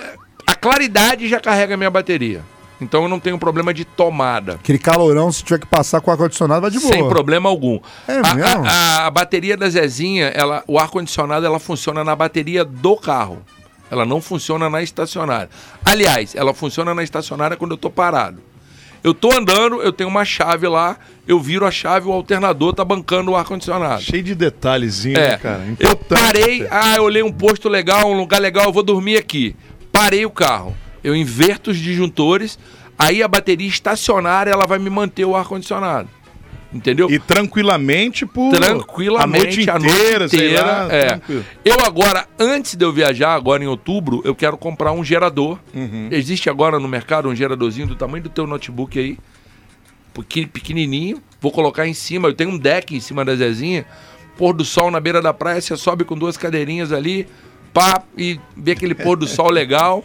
a claridade já carrega a minha bateria. Então eu não tenho problema de tomada. Aquele calorão, se tiver que passar com ar-condicionado, vai de boa. Sem problema algum. É a, mesmo? a- a- bateria da Zezinha, ela, o ar-condicionado, ela funciona na bateria do carro. Ela não funciona na estacionária. Aliás, ela funciona na estacionária quando eu tô parado. Eu tô andando, eu tenho uma chave lá, eu viro a chave, o alternador tá bancando o ar-condicionado. Cheio de detalhezinho, É, né, cara? eu Importante. parei, ah, eu olhei um posto legal, um lugar legal, eu vou dormir aqui. Parei o carro, eu inverto os disjuntores, aí a bateria estacionária ela vai me manter o ar-condicionado. Entendeu? E tranquilamente por tranquilamente a noite inteira, sei lá. é. tranquilo. Eu agora, antes de eu viajar, agora em outubro, eu quero comprar um gerador. Uhum. Existe agora no mercado um geradorzinho do tamanho do teu notebook aí, pequenininho. Vou colocar em cima. Eu tenho um deck em cima da Zezinha. Pôr do sol na beira da praia, você sobe com duas cadeirinhas ali, pá, e vê aquele pôr do sol legal.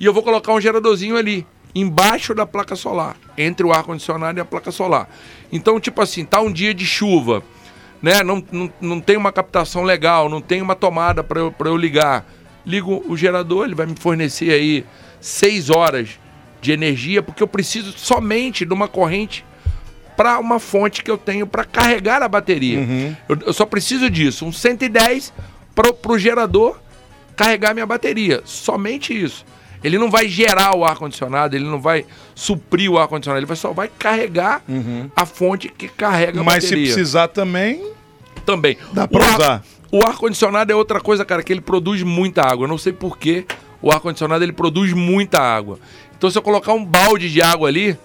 E eu vou colocar um geradorzinho ali, embaixo da placa solar, entre o ar-condicionado e a placa solar. Então, tipo assim, tá um dia de chuva, né? Não, não, não tem uma captação legal, não tem uma tomada para eu, pra eu ligar. Ligo o gerador, ele vai me fornecer aí seis horas de energia, porque eu preciso somente de uma corrente para uma fonte que eu tenho para carregar a bateria. Eu, eu só preciso disso, um 110 para o gerador carregar minha bateria. Somente isso. Ele não vai gerar o ar-condicionado, ele não vai suprir o ar-condicionado, ele vai, só vai carregar a fonte que carrega a Mas se bateria. precisar também, Também. Dá pra o ar- usar. O ar-condicionado é outra coisa, cara, que ele produz muita água. Eu não sei porquê o ar-condicionado ele produz muita água. Então se eu colocar um balde de água ali,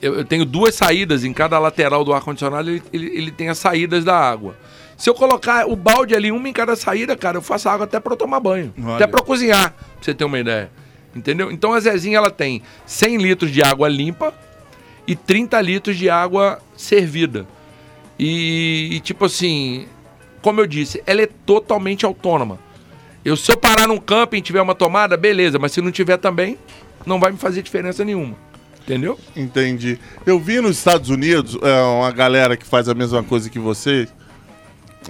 eu, eu tenho duas saídas em cada lateral do ar-condicionado, ele, ele, ele tem as saídas da água. Se eu colocar o balde ali, uma em cada saída, cara, eu faço água até pra eu tomar banho. Olha. Até pra eu cozinhar, pra você ter uma ideia. Entendeu? Então a Zezinha, ela tem 100 litros de água limpa e 30 litros de água servida. E, e, tipo assim, como eu disse, ela é totalmente autônoma. Eu, se eu parar num camping e tiver uma tomada, beleza, mas se não tiver também, não vai me fazer diferença nenhuma. Entendeu? Entendi. Eu vi nos Estados Unidos é, uma galera que faz a mesma coisa que você.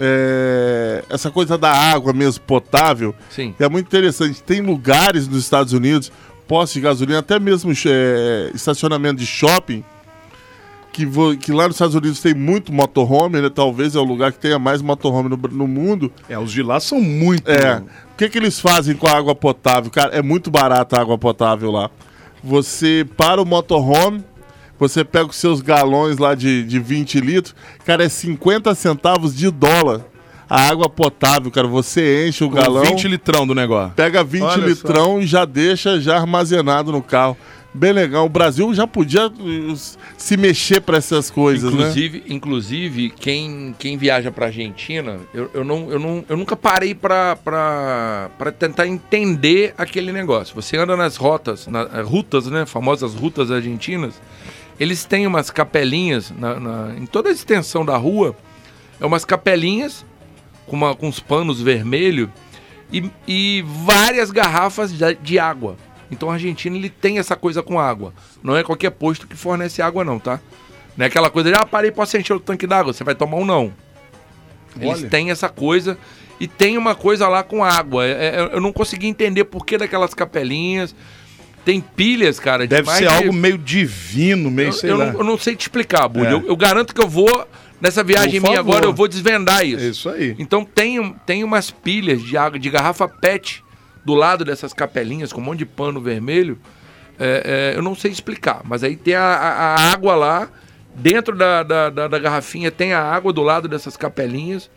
É, essa coisa da água mesmo potável Sim. é muito interessante. Tem lugares nos Estados Unidos, postos de gasolina, até mesmo é, estacionamento de shopping, que, que lá nos Estados Unidos tem muito motorhome, né? Talvez é o lugar que tenha mais motorhome no, no mundo. é, os de lá são muito. É. O que, que eles fazem com a água potável? Cara, é muito barata a água potável lá. Você para o motorhome, Você pega os seus galões lá de, de 20 litros, cara, é 50 centavos de dólar. A água potável, cara, você enche o Com galão, 20 litrão do negócio. pega 20 Olha litrão e já deixa já armazenado no carro. Bem legal. O Brasil já podia uh, se mexer para essas coisas, né? Inclusive, inclusive quem, quem viaja pra Argentina, eu, eu, não, eu, não, eu nunca parei pra tentar entender aquele negócio. Você anda nas rotas, na, eh, rutas, né? Famosas rutas argentinas, eles têm umas capelinhas na, na- em toda a extensão da rua, é umas capelinhas com, uma, com uns panos vermelhos e, e várias garrafas de, de água. Então a Argentina ele tem essa coisa com água. Não é qualquer posto que fornece água, não, tá? Não é aquela coisa de, ah, parei, posso encher o tanque d'água? Você vai tomar um não. Eles Olha. têm essa coisa e tem uma coisa lá com água. É- é- eu não consegui entender por que daquelas capelinhas. Tem pilhas, cara. de Deve ser de- algo meio divino, meio eu, sei eu lá. não, eu não sei te explicar, Budi. É. Eu, eu garanto que eu vou, nessa viagem minha agora, eu vou desvendar isso. Isso aí. Então tem, tem umas pilhas de água, de garrafa PET do lado dessas capelinhas com um monte de pano vermelho. É, é, eu não sei explicar, mas aí tem a, a- a água lá, dentro da, da, da- da garrafinha tem a água do lado dessas capelinhas.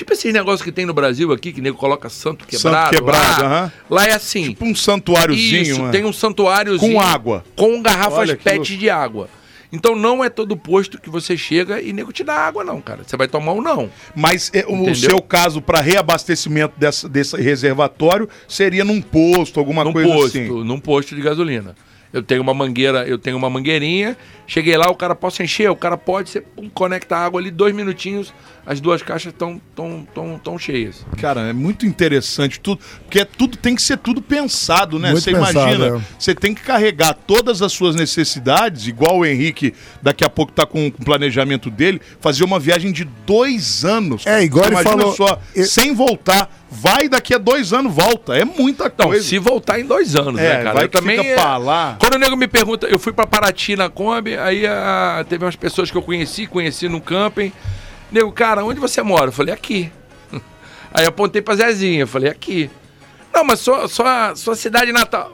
Tipo esse negócio que tem no Brasil aqui, que nego coloca santo quebrado. quebrado, lá, aham. lá é assim. Tipo um santuáriozinho, Isso, né? tem um santuáriozinho. Com água. Com garrafas Olha PET louco. de água. Então não é todo posto que você chega e nego te dá água, não, cara. Você vai tomar um não. Mas é, o seu caso para reabastecimento dessa, desse reservatório seria num posto, alguma num coisa posto, assim. num posto de gasolina. Eu tenho uma mangueira, eu tenho uma mangueirinha. Cheguei lá, o cara posso encher, o cara pode, você pum, conecta a água ali, dois minutinhos, as duas caixas estão tão, tão, tão cheias. Cara, é muito interessante tudo, porque é tudo tem que ser tudo pensado, né? Muito Você pensado, imagina, é. você tem que carregar todas as suas necessidades, igual o Henrique daqui a pouco tá com, o planejamento dele, fazer uma viagem de dois anos. É, igual ele imagina falou, só, eu- sem voltar, vai daqui a dois anos volta, é muita coisa. se voltar em dois anos, É, né, cara? vai eu também. fica pra lá. Quando o nego me pergunta, eu fui pra Paraty na Kombi, aí ah, teve umas pessoas que eu conheci, conheci no camping. Nego, cara, onde você mora? Eu falei, aqui. Aí apontei pra Zezinha, eu falei, aqui. Não, mas só, só, só cidade natal.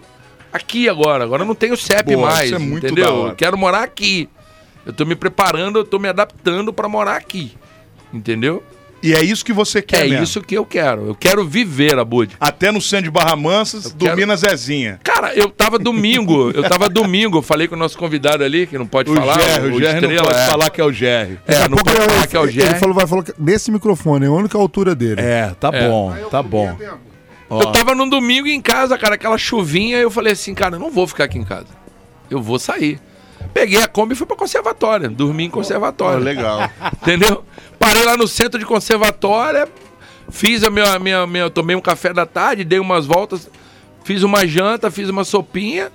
Aqui agora, agora eu não tenho CEP Boa, mais, isso é muito entendeu? Eu quero morar aqui. Eu tô me preparando, eu tô me adaptando pra morar aqui. Entendeu? E é isso que você quer é mesmo. isso que eu quero. Eu quero viver, Abud. Até no centro de Barra Mansas, dormir quero- na Zezinha. Cara, eu tava domingo, eu tava domingo, eu falei com o nosso convidado ali, que não pode O falar. Gerry, o Gerry não pode é. falar que é o Gerry. É, não pode falar que é o ele Gerry. falou, vai, falou que nesse microfone, é a única altura dele. É, tá É. bom, tá bom. Ó. Eu tava num domingo em casa, cara, aquela chuvinha, eu falei assim, cara, eu não vou ficar aqui em casa. Eu vou sair. Peguei a Kombi e fui pra conservatória, dormi em conservatória. Ó, legal. Entendeu? Parei lá no centro de conservatória, fiz a minha, minha, minha. Tomei um café da tarde, dei umas voltas, fiz uma janta, fiz uma sopinha,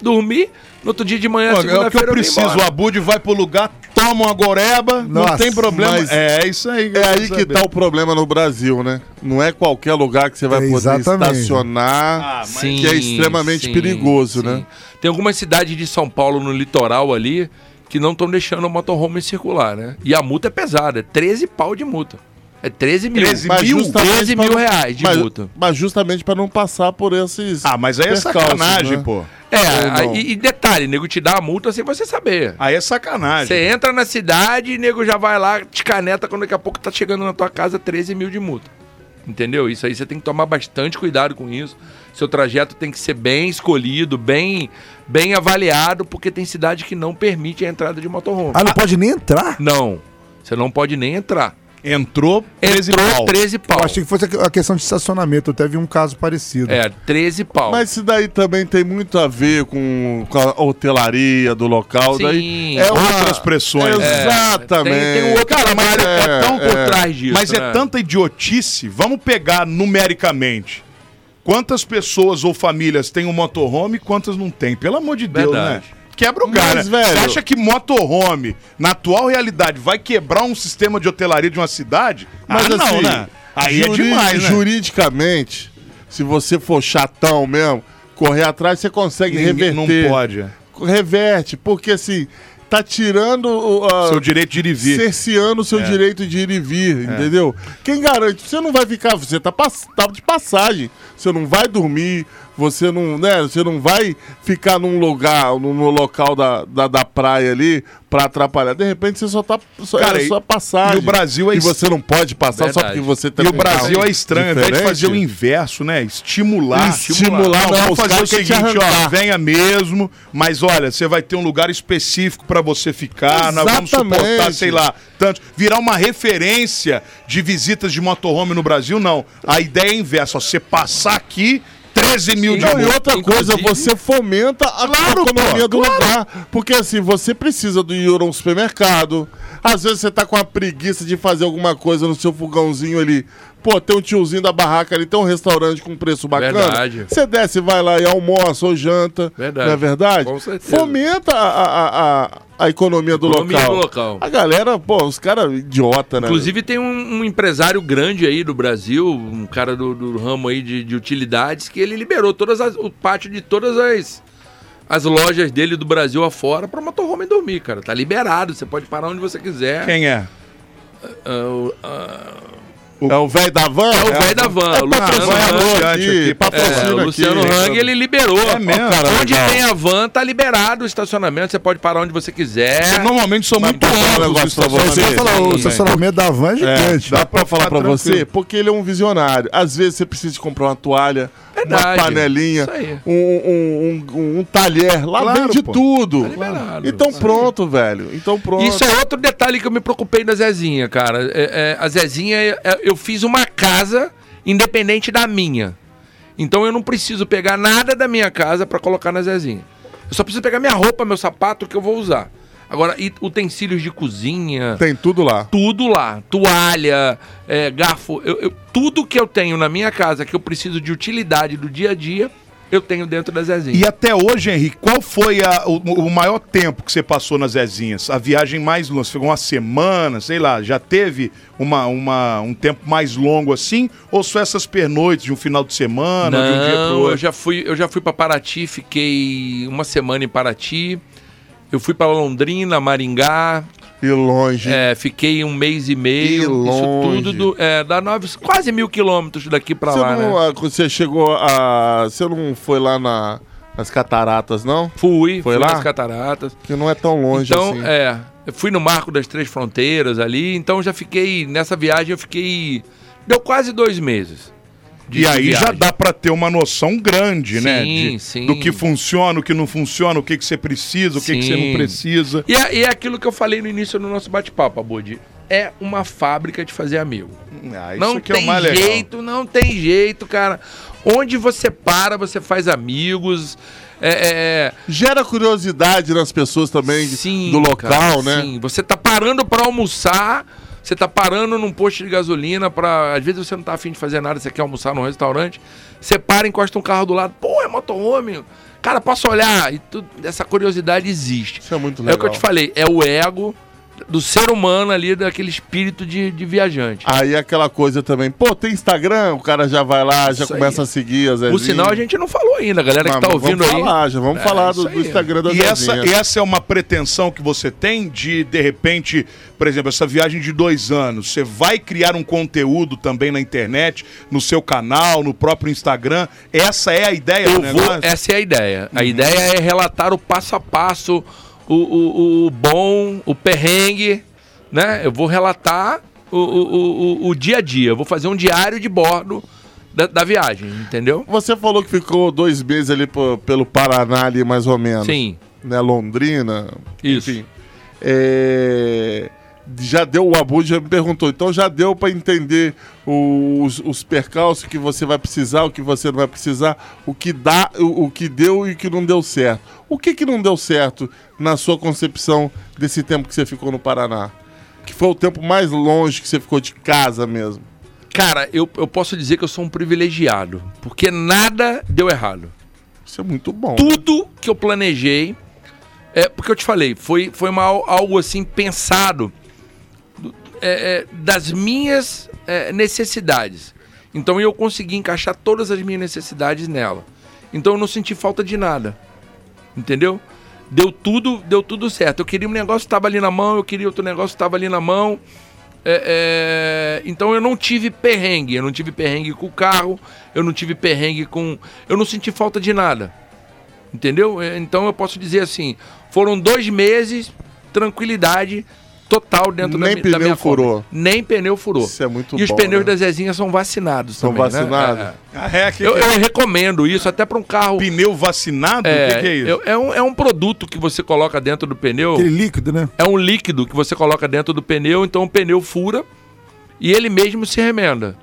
dormi. No outro dia de manhã, Pô, é o que segunda-feira, eu vim preciso. O Abud vai pro lugar, toma uma goreba, não Nossa, tem problema. mas É isso aí. É aí que tá o problema no Brasil, né? Não é qualquer lugar que você vai É, poder exatamente. estacionar, Ah, mas- que é extremamente perigoso, né? Tem algumas cidades de São Paulo no litoral ali que não estão deixando o motorhome circular, né? E a multa é pesada, é 13 pau de multa. É 13 mil. 13 Mas mil? justamente 13 pra mil não- reais de mas, multa. Mas justamente para não passar por esses. Ah, mas aí é sacanagem, né? pô. É, aí- e, detalhe, nego te dá a multa sem você saber. Aí é sacanagem. Você entra na cidade e nego já vai lá, te caneta quando daqui a pouco tá chegando na tua casa 13 mil de multa. Entendeu? Isso aí você tem que tomar bastante cuidado com isso. Seu trajeto tem que ser bem escolhido, bem, bem avaliado, porque tem cidade que não permite a entrada de motorhome. Ah, não pode nem entrar? Não, você não pode nem entrar. Entrou 13 Entrou pau. 13 pau. Eu achei que fosse a questão de estacionamento. Eu até vi um caso parecido. É, 13 pau. Mas isso daí também tem muito a ver com, com a hotelaria do local. Sim. Daí é Outras pressões. É, Exatamente. Tem, tem um outro Cara, mas trabalho é- tão por é. trás disso. Mas é né? tanta idiotice. Vamos pegar numericamente. Quantas pessoas ou famílias têm um motorhome e quantas não têm? Pelo amor de Deus, Verdade. né? Quebra o cara. Mas, velho- Você acha que motorhome, na atual realidade, vai quebrar um sistema de hotelaria de uma cidade? Mas ah, não, assim, né? Aí é demais, né? Juridicamente, se você for chatão mesmo, correr atrás, você consegue Ninguém- reverter. Não pode. Reverte, porque assim, tá tirando o, a- Seu direito de ir e vir. cerceando o seu É. direito de ir e vir, entendeu? Quem garante? Você não vai ficar, você tá, tá de passagem, você não vai dormir, você não, né, você não vai ficar num lugar, no local da, da, da praia ali pra atrapalhar. De repente você só tá só, Cara, é e- só passagem. e o Brasil é E você não pode passar só Verdade. porque você tá E o carro Brasil é estranho, ao invés de diferente. fazer o inverso, né? Estimular. Estimular, não, vamos os fazer o seguinte, ó, venha mesmo, mas olha, você vai ter um lugar específico pra você ficar, nós vamos suportar, Exatamente. sei lá, tanto. Virar uma referência de visitas de motorhome no Brasil, não. A ideia é inversa, ó, você passar aqui, 13 mil de Não, e multa. outra Inclusive- coisa, você fomenta a Claro, economia do claro. lugar. Porque assim, você precisa do ir um supermercado. Às vezes você tá com a preguiça de fazer alguma coisa no seu fogãozinho ali. Pô, tem um tiozinho da barraca ali, tem um restaurante com preço bacana. Verdade. Você desce, vai lá e almoça ou janta. Verdade. Não é verdade? Com certeza. Fomenta a, a, a, a economia do Economia local. do local. A galera, pô, os caras idiota, né? Inclusive tem um, um empresário grande aí do Brasil, um cara do, do ramo aí de, de utilidades, que ele liberou todas as- o pátio de todas as, as lojas dele do Brasil afora para motorhome dormir, cara. Tá liberado, você pode parar onde você quiser. Quem é? Ah, o- É o velho da van? É o velho da van, É o Luciano patrocinador Hang aqui, aqui, é, o Luciano aqui. Hang, ele liberou. É mesmo? Cara, onde legal. tem a van, tá liberado o estacionamento, você pode parar onde você quiser. Normalmente são muito um negócio pra você, falar, o estacionamento da van é É, gigante. dá pra falar pra você? Porque ele é um visionário. Às vezes você precisa comprar uma toalha, uma Verdade. panelinha, Isso aí. um, um, um- um talher. Lá Claro, vende pô. tudo. Tá liberado. Então pronto, velho. Então pronto. Isso é outro detalhe que eu me preocupei da Zezinha, cara. É, é, a Zezinha, é, é, eu fiz uma casa independente da minha. Então eu não preciso pegar nada da minha casa pra colocar na Zezinha. Eu só preciso pegar minha roupa, meu sapato que eu vou usar. Agora, e utensílios de cozinha, Tem tudo lá. tudo lá. Toalha, é, garfo. eu- eu- tudo que eu tenho na minha casa que eu preciso de utilidade do dia a dia, eu tenho dentro da Zezinha. E até hoje, Henrique, qual foi a- o, o maior tempo que você passou nas Zezinhas? A viagem mais longa? Você ficou uma semana, sei lá, já teve uma, uma- um tempo mais longo assim? Ou só essas pernoites de um final de semana, de um dia pro Não, eu outro? já fui, eu já fui para Paraty, fiquei uma semana em Paraty. Eu fui para Londrina, Maringá, E longe. é, fiquei um mês e meio. E Isso longe. tudo do, é, dá nove, quase mil quilômetros daqui para você, lá, não, né? você chegou a. Você não foi lá na, nas cataratas, não? Fui, Foi fui lá? nas cataratas. Que não é tão longe Então, assim. é, eu fui no Marco das Três Fronteiras ali, então já fiquei, nessa viagem eu fiquei, deu quase dois meses. De- E aí já viagem. dá pra ter uma noção grande, né? Sim, de- sim. Do que funciona, o que não funciona, o que, que você precisa, o que, que você não precisa. E é, e é aquilo que eu falei no início do nosso bate-papo, Abud. É uma fábrica de fazer amigo. Ah, isso não é tem legal. jeito, não tem jeito, cara. Onde você para, você faz amigos. É, é, Gera curiosidade nas pessoas também sim, do local, cara, né? Sim, você tá parando pra almoçar, você tá parando num posto de gasolina para às vezes você não tá afim de fazer nada, você quer almoçar num restaurante, você para, encosta um carro do lado, pô, é motorhome. Cara, posso olhar? E tudo, essa curiosidade existe. Isso é muito É legal. o que eu te falei, é o ego do ser humano ali, daquele espírito de, de viajante. Aí aquela coisa também, pô, tem Instagram, o cara já vai lá, já Isso começa aí. a seguir as Por sinal, a gente não falou ainda, a galera que tá ouvindo vamos aí. Falar, já vamos É, falar do, do. Instagram da E essa, Zezinha. e essa é uma pretensão que você tem de, de repente, por exemplo, essa viagem de dois anos, você vai criar um conteúdo também na internet, no seu canal, no próprio Instagram. Essa é a ideia Eu do vou, negócio? essa é a ideia. A ideia é relatar o passo a passo, o, o, o bom, o perrengue, né? Eu vou relatar o, o, o, o dia a dia. Eu vou fazer um diário de bordo da, da viagem, entendeu? Você falou que ficou dois meses ali pô- pelo Paraná ali, mais ou menos. Sim, Né, Londrina. isso. Enfim. É, Já deu, o Abu já me perguntou, então já deu pra entender os, os percalços que você vai precisar, o que você não vai precisar, o que dá, o, o que deu e o que não deu certo. O que que não deu certo na sua concepção desse tempo que você ficou no Paraná? Que foi o tempo mais longe que você ficou de casa mesmo. Cara, eu, eu posso dizer que eu sou um privilegiado, porque nada deu errado. Isso é muito bom. tudo que eu planejei, é porque eu te falei, foi, foi uma, algo assim pensado do- é, é, das minhas é, necessidades. Então eu consegui encaixar todas as minhas necessidades nela. Então eu não senti falta de nada. Entendeu? Deu tudo, deu tudo certo. Eu queria um negócio estava ali na mão, eu queria outro negócio estava ali na mão. É, é, então eu não tive perrengue, eu não tive perrengue com o carro, eu não tive perrengue com. Eu não senti falta de nada. Entendeu? É, Então eu posso dizer assim: foram dois meses, tranquilidade total dentro Nem da, pneu da minha furou. Kombi. Nem pneu furou. Isso é muito e os bom, pneus né? da Zezinha são vacinados São também, né? vacinados? É, é. É, Eu, que é? eu recomendo isso até para um carro. Pneu vacinado? É, o que, que é isso? eu- é um, é um produto que você coloca dentro do pneu. Aquele líquido, né? É um líquido que você coloca dentro do pneu, então o pneu fura e ele mesmo se remenda.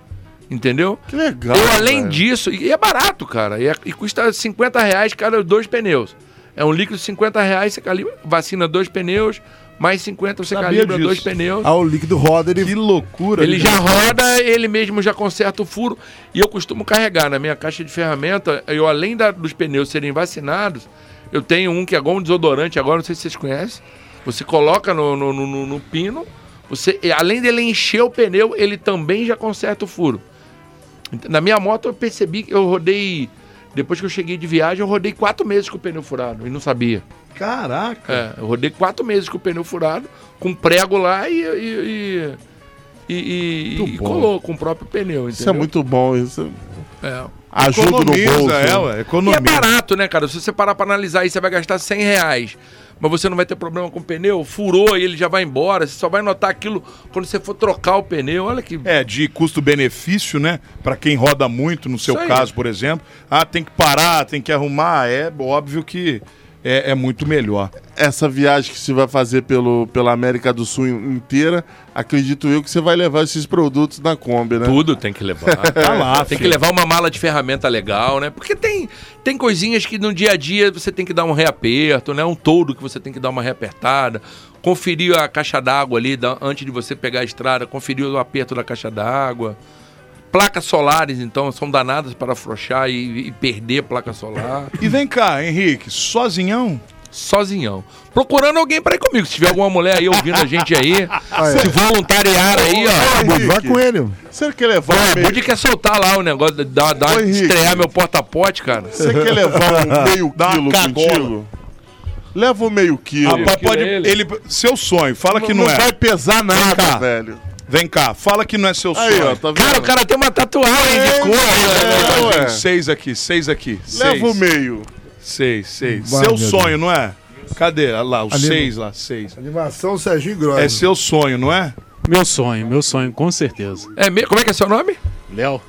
Entendeu? Que legal. Eu, além velho. disso, e é barato, cara, e, é- e custa 50 reais cada dois pneus. É um líquido de 50 reais, você calibra, vacina dois pneus, mais 50 você Sabia calibra disso. dois pneus. Ah, o líquido roda, ele. Que loucura. Ele né? já roda, ele mesmo já conserta o furo. E eu costumo carregar na minha caixa de ferramenta, eu além da- dos pneus serem vacinados, eu tenho um que é igual um desodorante, agora não sei se vocês conhecem. Você coloca no, no, no- no- no pino, você, além dele encher o pneu, ele também já conserta o furo. Na minha moto eu percebi que eu rodei, depois que eu cheguei de viagem, eu rodei quatro meses com o pneu furado e não sabia. Caraca. É, eu rodei quatro meses com o pneu furado, com prego lá e. e, e, e- e colou com o próprio pneu. Isso é muito bom. Isso É. ajuda no Economiza, bolso. é, né? ué, E é barato, né, cara? Se você parar pra analisar aí, você vai gastar 100 reais. Mas você não vai ter problema com o pneu, furou e ele já vai embora. Você só vai notar aquilo quando você for trocar o pneu. Olha que. É, de custo-benefício, né? Pra quem roda muito, no seu caso, por exemplo. Ah, tem que parar, tem que arrumar. É óbvio que é, é muito melhor. Essa viagem que você vai fazer pelo, pela América do Sul inteira, acredito eu que você vai levar esses produtos na Kombi, né? Tudo tem que levar. Tá lá, tem que filho. levar uma mala de ferramenta legal, né? Porque tem, tem coisinhas que no dia a dia você tem que dar um reaperto, né? Um todo que você tem que dar uma reapertada. Conferir a caixa d'água ali da- antes de você pegar a estrada, conferir o aperto da caixa d'água. Placas solares, então, são danadas para afrouxar e, e perder placa solar. E vem cá, Henrique, sozinhão? Sozinhão. Procurando alguém para ir comigo. Se tiver alguma mulher aí ouvindo a gente aí, se voluntariar aí, ó. Vai com ele. Você quer levar É, um meio, quer soltar lá o negócio, Ô, Henrique. estrear meu porta-pote, cara. você quer levar um meio quilo contigo? Leva o meio quilo. Pode. é ele. Ele, seu sonho, fala que não, é. vai pesar nada, velho. Vem cá, fala que não é seu Aí, sonho. ó, tá vendo? Cara, o cara tem uma tatuagem de cor. é, né? ué. Seis aqui, seis aqui. Leva o meio. Seis, seis. Vai, seu sonho, não é? Cadê? Olha lá, os Ali no- seis lá, seis. Animação Serginho Grosso. É seu sonho, não é? Meu sonho, meu sonho, com certeza. É me- Como é que é seu nome? Léo?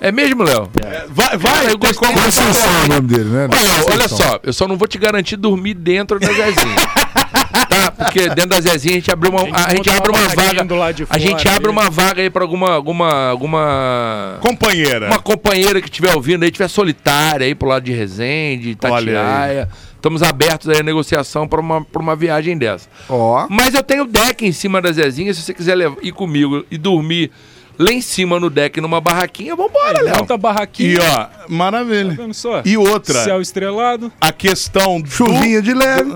É mesmo, Léo? Vai, vai, Cara, eu gostei Conceição é o nome dele, né? Olha, olha só, eu só não vou te garantir dormir dentro da Zezinha. tá? Porque dentro da Zezinha a gente abre uma, a gente abre uma vaga. A gente abre uma vaga aí pra alguma. alguma. alguma. Companheira. Uma companheira que estiver ouvindo aí, estiver solitária aí pro lado de Resende, Itatiaia. Estamos abertos aí à negociação para uma, pra uma viagem dessa. Ó. Mas eu tenho deck em cima da Zezinha, se você quiser levar- ir comigo e dormir lá em cima no deck numa barraquinha, vambora, Léo. Monta a barraquinha. E ó, maravilha. Tá vendo só? E outra, Céu estrelado. a questão do... Chuvinha de leve.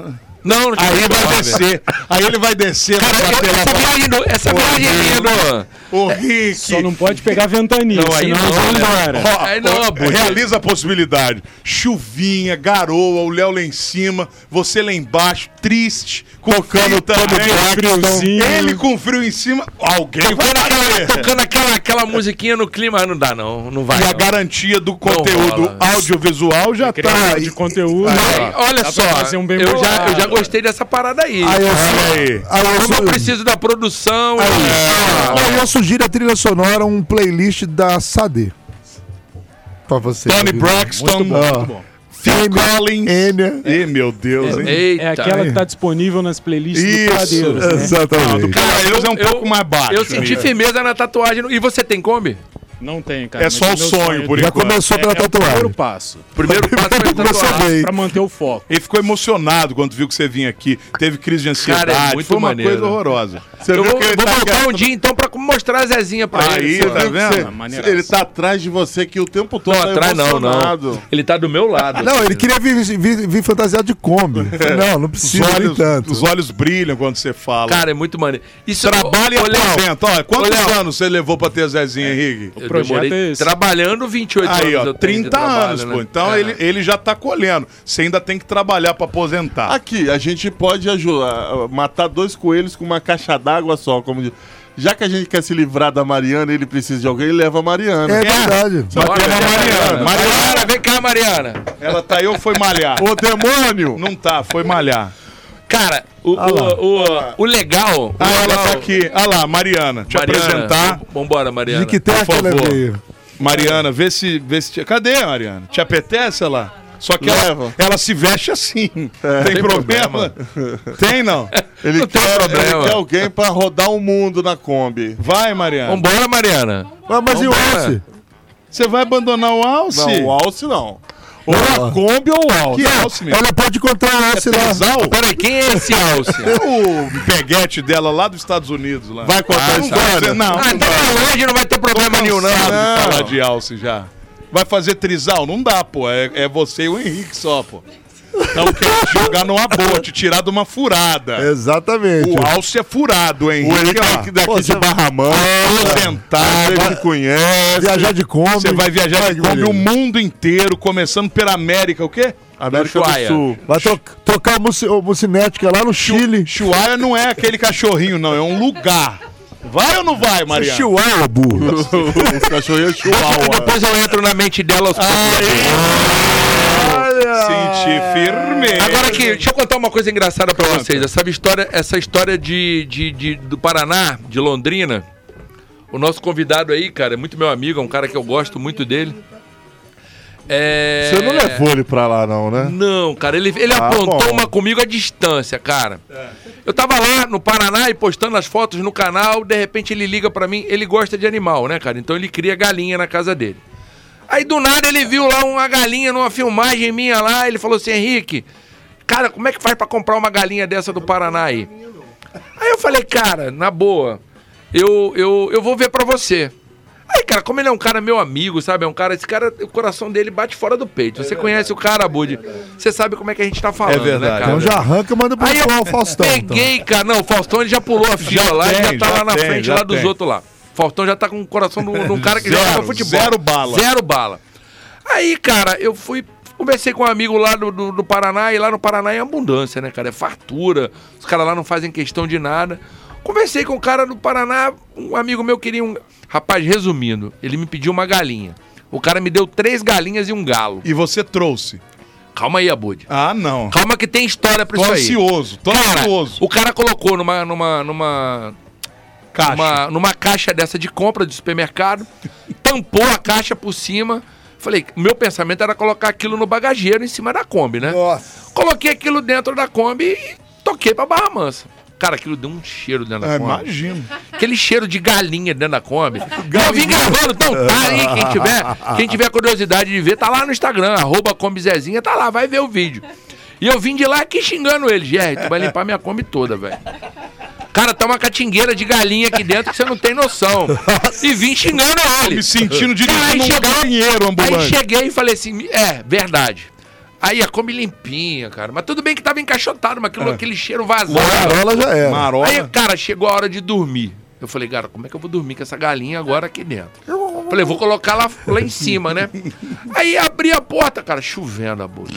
Não, não Aí vai descer. Aí ele vai descer pra bater Essa viagem, essa viagem aí do... Ô, Rick. Só não pode pegar ventania, Não, aí senão não, nós vamos né? Aí não, ó, realiza a possibilidade. Chuvinha, garoa, o Léo lá em cima, você lá embaixo, triste, tocando também. friozinho. Ele com frio em cima, alguém vai Tocando aquela, tocando aquela, aquela musiquinha no clima, não dá não, não vai E a não. garantia do conteúdo audiovisual já tá. De conteúdo. Aí, olha só, pra fazer um bem eu, já, eu já gostei dessa parada aí. Aí eu, aí. aí eu, Como eu preciso da produção... aí eu sugiro a trilha sonora, um playlist da Sade. Pra você. Tony. Braxton, Muito bom, muito bom. Phil Enya, Collins. Enya. Ih, meu Deus, hein? Eita. É aquela que tá disponível nas playlists Isso, do Pradeiros, né? Exatamente. Do Caradeiros é um pouco mais baixo. Eu senti firmeza na tatuagem. E você tem Kombi? Não tem, cara. É só o meu sonho, por Já enquanto. começou pela é, é o primeiro tatuagem. passo. Primeiro passo tatuar. bem. Pra manter o foco. Ele ficou emocionado quando viu que você vinha aqui. Teve crise de ansiedade. Cara, é muito Foi uma maneiro. coisa horrorosa. Você Eu viu vou, que ele vou tá voltar quieto? um dia então pra mostrar a Zezinha pra Aí, ele. tá viu que vendo? você- ele tá atrás de você aqui o tempo todo. Não, tá atrás não, emocionado. não. Ele tá do meu lado. Não, ele queria vir, vir, vir fantasiado de Kombi. Não, não Os precisa nem olhos, tanto. os olhos brilham quando você fala. Cara, é muito maneiro. Isso Trabalha e aposenta. Olha, quantos anos você levou pra ter Zezinha, Henrique? Projeto demorei é esse. trabalhando 28 Aí, anos. ó, eu tenho de 30 trabalho, anos, né? pô. Então É. ele, ele já tá colhendo. Você ainda tem que trabalhar pra aposentar. Aqui, a gente pode ajudar, matar dois coelhos com uma caixa d'água só, como diz. Já que a gente quer se livrar da Mariana, ele precisa de alguém, ele leva a Mariana. É verdade. Mas Bora, vem cá, Mariana. Mariana, Mariana, vem cá, Mariana. ela tá aí ou foi malhar? Ô demônio! Não tá, foi malhar. Cara, o, lá. o, o, o legal. Ah, o ela legal- tá aqui. Ah lá, Mariana. Te Mariana, apresentar. Vambora, Mariana. De que terra por favor. veio? Mariana, vê se, vê se. te- Cadê Mariana? Te apetece ela? Só que ela, ela se veste assim. tem, tem problema? tem, não? Ele, Não tem quer, problema. ele quer alguém pra rodar o mundo na Kombi. Vai, Mariana. Vambora, Mariana. Ah, mas e o Vambora. Alce? Você vai abandonar o Alce? Não, o Alce não. Ou a Kombi ou o Alce. Que Alce? Ela pode encontrar o Alce lá. Trisal? Peraí, quem é esse Alce? O peguete dela lá dos Estados Unidos. Lá. Vai contar a não história? vai, não. ah, então hoje não vai ter problema nenhum, não. Não. falar de Alce já. Vai fazer trisal? Não dá, pô. É, é você e o Henrique só, pô. Então quer te jogar numa boa, te tirar de uma furada. Exatamente. O Alce é furado, hein? O Henrique daqui, daqui Pô, de você- Barra Mansa. aposentado. Ele conhece. Viajar de Kombi. Você vai viajar de Kombi o mundo inteiro, começando pela América, o quê? América do. Sul. Vai tro trocar o Muci- o Mucinética lá no Chile. Chuaia não é aquele cachorrinho, não. É um lugar. Vai ou não vai, Mariana? Chihuahua, burro. Os cachorrinhos chihuahua. Depois eu entro na mente dela aos Senti firme. Agora aqui, deixa eu contar uma coisa engraçada pra vocês. Essa história, essa história de, de, de- do Paraná, de Londrina. O nosso convidado aí, cara, é muito meu amigo, é um cara que eu gosto muito dele. É... Você não levou ele pra lá, não, né? Não, cara, ele, ele Ah, aprontou bom. uma comigo à distância, cara. Eu tava lá no Paraná e postando as fotos no canal, de repente ele liga pra mim, ele gosta de animal, né, cara? Então ele cria galinha na casa dele. Aí do nada ele viu lá uma galinha numa filmagem minha lá, ele falou assim, Henrique, cara, como é que faz pra comprar uma galinha dessa do Paraná aí? Aí eu falei, cara, na boa, eu, eu, eu vou ver pra você. Aí, cara, como ele é um cara meu amigo, sabe? É um cara, esse cara, o coração dele bate fora do peito. Você conhece o cara, Bud. Você sabe como é que a gente tá falando, É verdade. né, cara? Então já arranca e manda pro Aí eu Paulo Faustão. então. peguei, cara. Não, o Faustão ele já pulou a fila Já lá, tem, já tá já lá na tem, frente lá dos tem. outros lá. Faustão já tá com o coração de um um cara que Zero, joga futebol. zero bala. Zero bala. Aí, cara, eu fui. Conversei com um amigo lá do, do, do Paraná, e lá no Paraná é abundância, né, cara? É fartura. Os caras lá não fazem questão de nada. Conversei com o cara do Paraná, um amigo meu queria um. Rapaz, resumindo, ele me pediu uma galinha. O cara me deu três galinhas e um galo. E você trouxe. Calma aí, Abud. Ah, não. Calma que tem história pra Tô isso aí. ansioso, tô Cara, ansioso. o cara colocou numa, numa, numa, Caixa. numa, numa caixa dessa de compra de supermercado, tampou a caixa por cima. Falei, meu pensamento era colocar aquilo no bagageiro em cima da Kombi, né? Nossa. Coloquei aquilo dentro da Kombi e toquei pra Barra Mansa. Cara, aquilo deu um cheiro dentro da Ah, Kombi. imagino. Aquele cheiro de galinha dentro da Kombi. Eu vim gravando, então tá aí, quem tiver, quem tiver curiosidade de ver, tá lá no Instagram, arroba Kombi Zezinha, tá lá, vai ver o vídeo. E eu vim de lá aqui xingando ele, Jerry, tu vai limpar minha Kombi toda, velho. Cara, tá uma catingueira de galinha aqui dentro que você não tem noção. E vim xingando ele. Me sentindo Cara, aí dirigindo um galinheiro Aí ambulante. cheguei e falei assim, é, verdade. Aí a Kombi limpinha, cara. Mas tudo bem que tava encaixotado, mas aquilo, aquele cheiro vazado. Marola já era. Marola. Aí, cara, chegou a hora de dormir. Eu falei, cara, como é que eu vou dormir com essa galinha agora aqui dentro? Falei, vou colocar lá, lá em cima, né? Aí abri a porta, cara, chovendo a boca.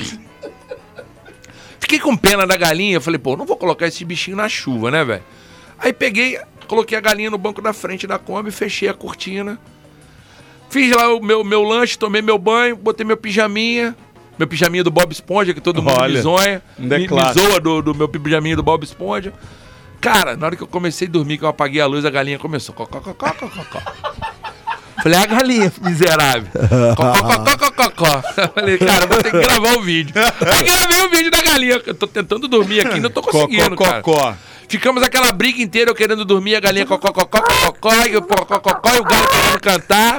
Fiquei com pena da galinha. Falei, pô, não vou colocar esse bichinho na chuva, né, velho? Aí peguei, coloquei a galinha no banco da frente da Kombi, fechei a cortina. Fiz lá o meu, meu lanche, tomei meu banho, botei meu pijaminha. Meu pijaminha do Bob Esponja, que todo mundo Olha, me zonha. é me, me zoa do, do meu pijaminha do Bob Esponja. Cara, na hora que eu comecei a dormir, que eu apaguei a luz, a galinha começou. Cocó, cocó, cocó, cocó. Falei, a galinha, miserável. Cocó, cocó, cocó, cocó. Falei, cara, vou ter que gravar o vídeo. Aí gravei o vídeo da galinha. Eu tô tentando dormir aqui, não tô conseguindo, cara. Ficamos aquela briga inteira, eu querendo dormir, a galinha cocó, e o e o galo querendo cantar.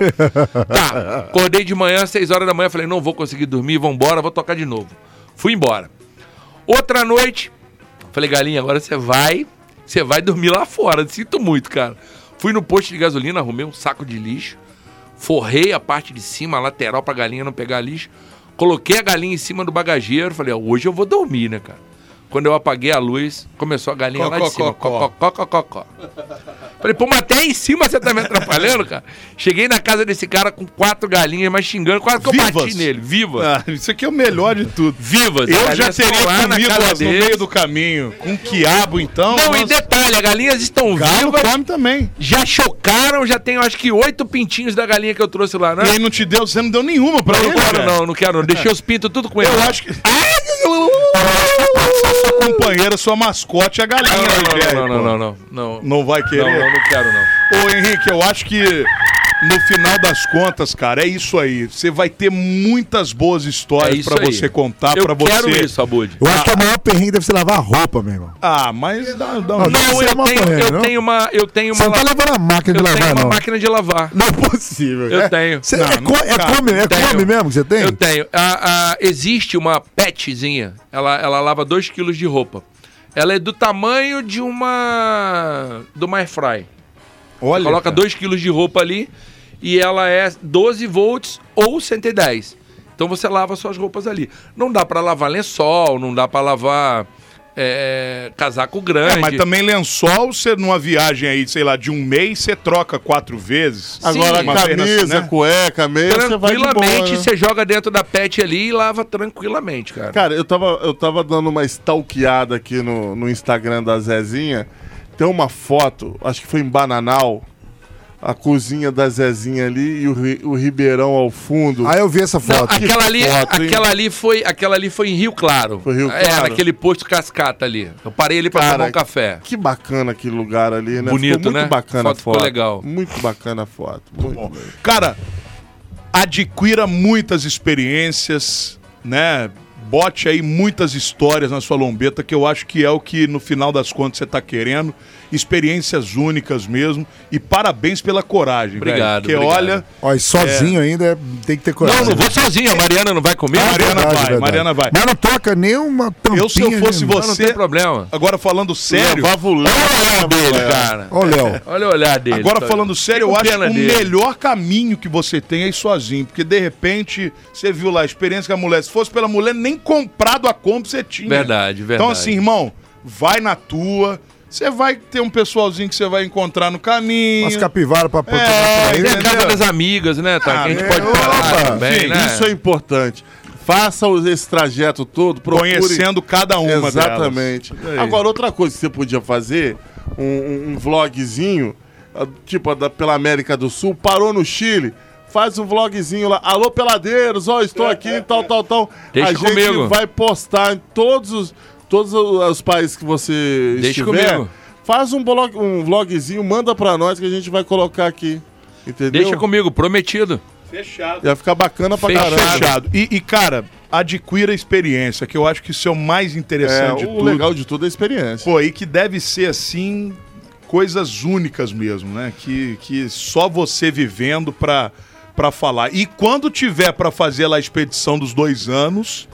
Tá, acordei de manhã, 6 horas da manhã, falei, não vou conseguir dormir, vambora, vou tocar de novo. Fui embora. Outra noite, falei, galinha, agora você vai, você vai dormir lá fora, sinto muito, cara. Fui no posto de gasolina, arrumei um saco de lixo, forrei a parte de cima, a lateral pra galinha não pegar lixo, coloquei a galinha em cima do bagageiro, falei, hoje eu vou dormir, né, cara? Quando eu apaguei a luz, começou a galinha lá de cima. Cocó, Cocó, cocó. Falei, pô, mas até em cima você tá me atrapalhando, cara? Cheguei na casa desse cara com quatro galinhas, mas xingando, quase que eu bati Vivas? nele. Viva! Ah, isso aqui é o melhor de tudo. Vivas! Eu já teria lá na comido casa no meio do caminho. Com quiabo, então. Não, e nossa, detalhe, as galinhas estão Galo vivas, come também. já chocaram, já tenho acho que oito pintinhos da galinha que eu trouxe lá, né? E aí não te deu, você não deu nenhuma pra Não, ele, não quero cara? não, não quero não. Deixei os pintos tudo com ele. Eu acho que. Companheira, sua mascote, é a galinha. Não, Rogério, não, não, não, não, não. Não vai querer? Não, não, não quero não. Ô, Henrique, eu acho que no final das contas, cara, é isso aí. Você vai ter muitas boas É histórias pra aí. você contar, Eu pra você. quero isso, Abud. Eu acho que o maior perrengue deve ser lavar a roupa, meu irmão. Ah, mas dá, dá um Não, Você é eu uma tenho, eu não? tenho uma, eu tenho Você uma, não tá lavando a máquina eu de tenho lavar, uma não. máquina de lavar. Não é possível. Eu é? tenho. Você Não, é, co- é cara, come, é tenho. come mesmo que você tem? Eu tenho. A- a- existe uma petzinha. Ela, ela lava 2 quilos de roupa. Ela é do tamanho de uma. de uma airfry. Olha, Coloca cara. 2 quilos de roupa ali e ela é 12 volts ou 110. Então você lava suas roupas ali. Não dá pra lavar lençol, não dá pra lavar é, casaco grande. É, mas também lençol, você numa viagem aí, sei lá, de um mês, você troca quatro vezes. Agora, Uma vez na- camisa, né? cueca, meia, você vai boa, Tranquilamente, né? você joga dentro da pet ali e lava tranquilamente, cara. Cara, eu tava, eu tava dando uma stalkeada aqui no, no Instagram da Zezinha. Tem uma foto, acho que foi em Bananal, a cozinha da Zezinha ali e o, o Ribeirão ao fundo. Ah, eu vi essa Não, foto. aquela ali, foto, aquela ali foi, aquela ali foi em Rio Claro. Foi Rio É, Claro? naquele posto cascata ali. Eu parei ali pra Cara, tomar um café. Que bacana aquele lugar ali, né? Bonito, ficou muito né? bacana Foto a ficou foto. legal. Muito bacana a foto. Muito Bom. Cara, adquira muitas experiências, né? Bote aí muitas histórias na sua lombeta, que eu acho que é o que no final das contas você tá querendo. Experiências únicas mesmo. E parabéns pela coragem, velho. Obrigado, Porque obrigado. olha, Ó, e sozinho ainda é- tem que ter coragem. Não, não vou sozinho. A Mariana não vai comigo? A Mariana Verdade, vai, verdade. Mariana vai. Mas não toca nenhuma tampinha. Eu, se eu fosse né? Não, não você- tem problema. agora falando sério, Olha o olhar dele, cara. Ó, o Léo. Olha o olhar dele. Agora Tá- falando sério, eu acho que o dele. melhor caminho que você tem é ir sozinho. Porque de repente, você viu lá a experiência com a mulher. Se fosse pela mulher, nem comprado a compra você tinha. Verdade, verdade. Então, assim, irmão, vai na tua. Você vai ter um pessoalzinho que você vai encontrar no caminho. Umas capivaras pra poder É, entendeu? casa das amigas, né? Tá? Ah, que a gente é, pode parar opa, também, enfim, né? Isso é importante. Faça esse trajeto todo, procure... Conhecendo cada uma Exatamente. delas. É. Agora, outra coisa que você podia fazer, um, um- um vlogzinho, ah, tipo da, pela América do Sul, parou no Chile, faz um vlogzinho lá. Alô, peladeiros, ó, estou aqui, tal, tal, tal. Deixa a gente comigo. vai postar em todos os, todos os países que você Deixa estiver. comigo. Faz um, blog, um vlogzinho, manda pra nós que a gente vai colocar aqui. Entendeu? Deixa comigo, prometido. Fechado. Ia ficar bacana pra Fechado. caralho. Fechado. E, e, cara, adquira experiência, que eu acho que isso é o mais É, interessante de o tudo. legal de tudo é a experiência. Pô, e que deve ser assim, coisas únicas mesmo, né? Que, que só você vivendo pra, pra falar. E quando tiver pra fazer lá a expedição dos dois anos,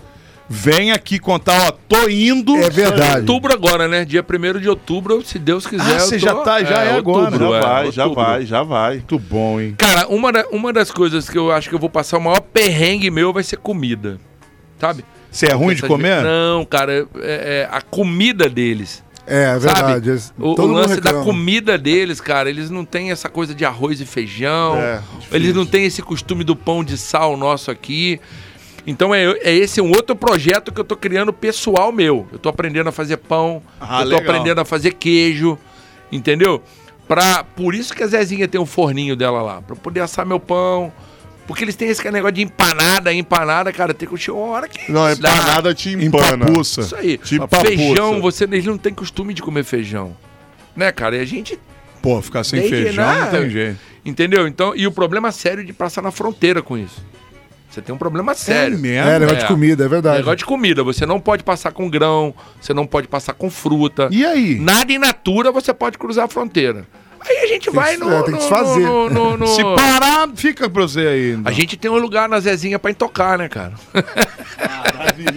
vem aqui contar, ó, tô indo. É verdade. Outubro agora, né? Dia 1 de outubro, se Deus quiser. Ah, você tô- já tá- já é agora, outubro, Já é, vai, já vai, já vai. Muito bom, hein? Cara, uma, da- uma das coisas que eu acho que eu vou passar o maior perrengue meu vai ser comida. Sabe? Você é ruim de comer? Não, cara, é, é a comida deles. É, é verdade. O, o lance da comida deles, cara, eles não têm essa coisa de arroz e feijão. É, eles não têm esse costume do pão de sal nosso aqui. Então é, é esse um outro projeto que eu tô criando pessoal meu. Eu tô aprendendo a fazer pão, Ah, eu tô legal. aprendendo a fazer queijo, entendeu? Pra, por isso que a Zezinha tem um forninho dela lá, pra eu poder assar meu pão. Porque eles têm esse negócio de empanada, empanada, cara, tem que chegar uma hora que. Não, dá. empanada te empana. Empapuça. Isso aí. Tipo feijão, você, eles não têm costume de comer feijão. Né, cara? E a gente. Pô, ficar sem feijão não não. tem jeito. Entendeu? Então, e o problema sério de passar na fronteira com isso. Você tem um problema sério. mesmo? É, negócio É. de comida, é verdade. Negócio de comida. Você não pode passar com grão, você não pode passar com fruta. E aí? Nada in natura você pode cruzar a fronteira. Aí a gente vai que- no. é, tem que no- se fazer. no- no- no- Se parar, fica pra você aí. então. A gente tem um lugar na Zezinha pra tocar, né, cara?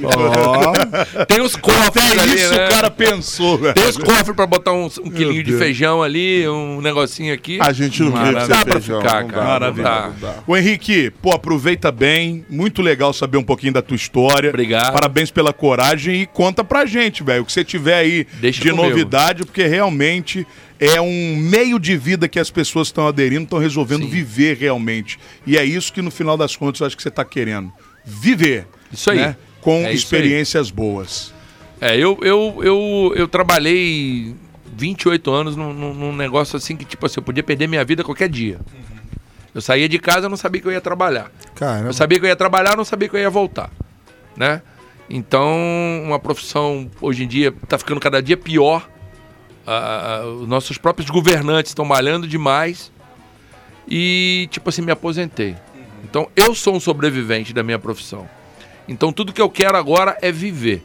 Ó, Tem os cofres Até ali, isso né? o cara pensou, velho. Tem os cofres pra botar uns- um, quilinho de feijão ali, um negocinho aqui. A gente não vive Dá pra feijão. ficar, cara. Maravilha. Ô Henrique, pô, aproveita bem. Muito legal saber um pouquinho da tua história. Obrigado. Parabéns pela coragem e conta pra gente, velho. O que você tiver aí Deixa de comigo. novidade, porque realmente é um meio de vida que as pessoas estão aderindo, estão resolvendo Sim. viver realmente. E é isso que no final das contas eu acho que você tá querendo. Viver. Isso aí. né? Com É experiências boas. É, eu, eu, eu, eu trabalhei 28 anos num, num- num negócio assim que, tipo assim, eu podia perder minha vida qualquer dia. Eu saía de casa, eu não sabia que eu ia trabalhar. caramba. Eu sabia que eu ia trabalhar, eu não sabia que eu ia voltar, né? Então, uma profissão hoje em dia está ficando cada dia pior. Ah, os nossos próprios governantes estão malhando demais. E, tipo assim, me aposentei. Então, eu sou um sobrevivente da minha profissão. Então, tudo que eu quero agora é viver.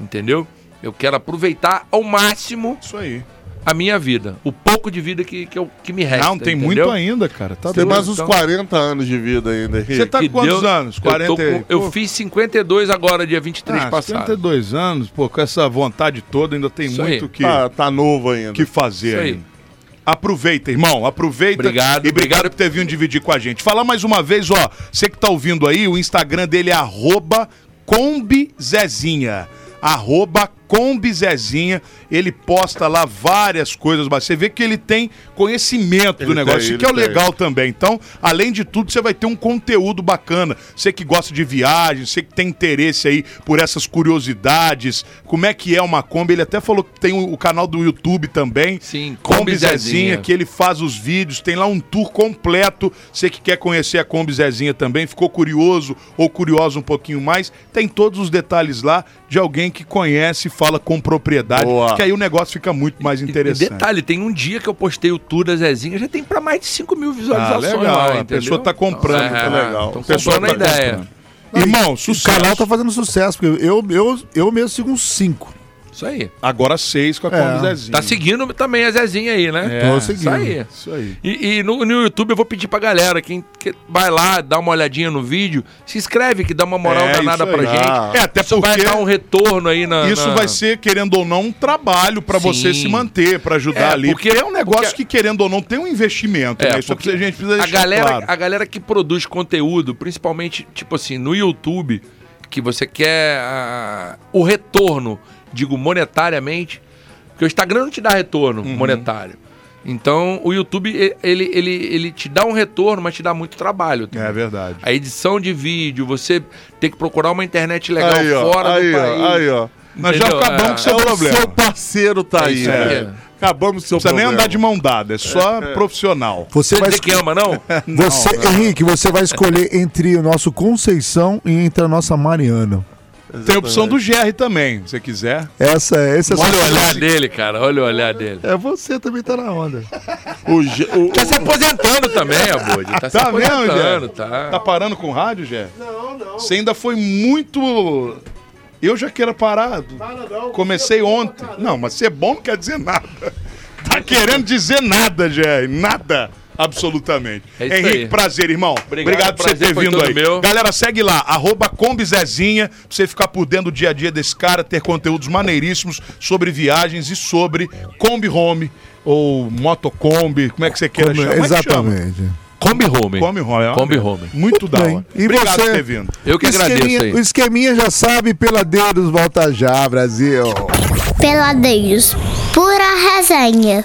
Entendeu? Eu quero aproveitar ao máximo Isso aí. A minha vida. O pouco de vida que, que, eu, que me resta. Não, tem entendeu? muito ainda, cara. Tá Tem doido. mais uns então. 40 anos de vida ainda, Henrique. Você tá com quantos Deus- anos? Eu, 40 tô com- e- eu fiz 52 agora, dia 23 ah, passado. 52 anos, pô, com essa vontade toda, ainda tem Isso muito aí. que, Tá, tá novo ainda. que fazer Isso aí. ainda. Aproveita, irmão, aproveita. Obrigado, E obrigado obrigado. por ter vindo dividir com a gente. Falar mais uma vez, ó, você que tá ouvindo aí, o Instagram dele é arroba combizezinha. Arroba combizezinha. Ele posta lá várias coisas, mas você vê que ele tem conhecimento do Ele negócio, tem, isso que é o tem. legal também. Então, além de tudo, você vai ter um conteúdo bacana. Você que gosta de viagem, você que tem interesse aí por essas curiosidades, como é que é uma Kombi. Ele até falou que tem o, o canal do YouTube também. Sim, Kombi Kombi Zezinha, Zezinha. que ele faz os vídeos, tem lá um tour completo. Você que quer conhecer a Kombi Zezinha também, ficou curioso ou curioso um pouquinho mais, tem todos os detalhes lá de alguém que conhece e fala com propriedade, Boa. que aí o negócio fica muito mais interessante. E detalhe, tem um dia que eu postei o tour da Zezinha, já tem pra mais de 5 mil Ah, visualizações legal, lá, a pessoa tá comprando, Então, tá é, legal. Estão A pessoa a tá ideia. comprando. Irmão, O canal tá fazendo sucesso, porque eu, eu, eu mesmo sigo uns 5. Isso aí. Agora seis com a É. Kombi Zezinha. Tá seguindo também a Zezinha aí, né? É, Tô Isso seguindo. aí. Isso aí. E, e no, no YouTube eu vou pedir pra galera, quem, que vai lá, dá uma olhadinha no vídeo, se inscreve que dá uma moral É, danada isso pra gente. Ah. É, até Isso porque vai dar um retorno aí na. isso na- vai ser, querendo ou não, um trabalho pra Sim. você se manter, pra ajudar É, ali. Porque, porque- é um negócio porque- que, querendo ou não, tem um investimento. É, né? Isso porque a gente precisa a deixar galera, claro. a galera que produz conteúdo, principalmente, tipo assim, no YouTube, que você quer ah, o retorno, digo monetariamente, porque o Instagram não te dá retorno Uhum. monetário. Então, o YouTube, ele, ele, ele te dá um retorno, mas te dá muito trabalho. também. É verdade. A edição de vídeo, você tem que procurar uma internet legal Aí, ó, fora aí, do ó, país. aí, ó. Nós já acabamos É. com o seu É o problema. seu parceiro tá É aí, velho. Acabamos com o seu Não precisa nem problema. andar de mão dada, é só profissional. Você Você vai que ama, não? Você, Henrique, você vai escolher entre o nosso Conceição e entre a nossa Mariana. Tem a opção do GR também, se você quiser. Essa, essa é Olha o olhar dele, cara. Olha o olhar dele. É você também tá na onda. O, G- o- Tá se aposentando também, Abud. Tá se Tá mesmo, aposentando, tá. Tá parando com o rádio, Gé? Não, não. Você ainda foi muito. Eu já quero parar. Comecei ontem. Não, mas ser bom não quer dizer nada. Tá querendo dizer nada, Gé. Nada. Absolutamente. É isso Henrique, aí. prazer, irmão. Obrigado, Obrigado, por você ter vindo aí. meu. Galera, segue lá, arroba Combizezinha, pra você ficar por dentro do dia a dia desse cara, ter conteúdos maneiríssimos sobre viagens e sobre Kombi Home ou Motocombi, como é que você queira Como- chamar? É exatamente. Kombi Home. Kombi Home. Kombi Home. Muito da bem. hora. E Obrigado você? por ter vindo. Eu que agradeço aí. O esqueminha já sabe, peladeiros, volta já, Brasil. Peladeiros, pura resenha.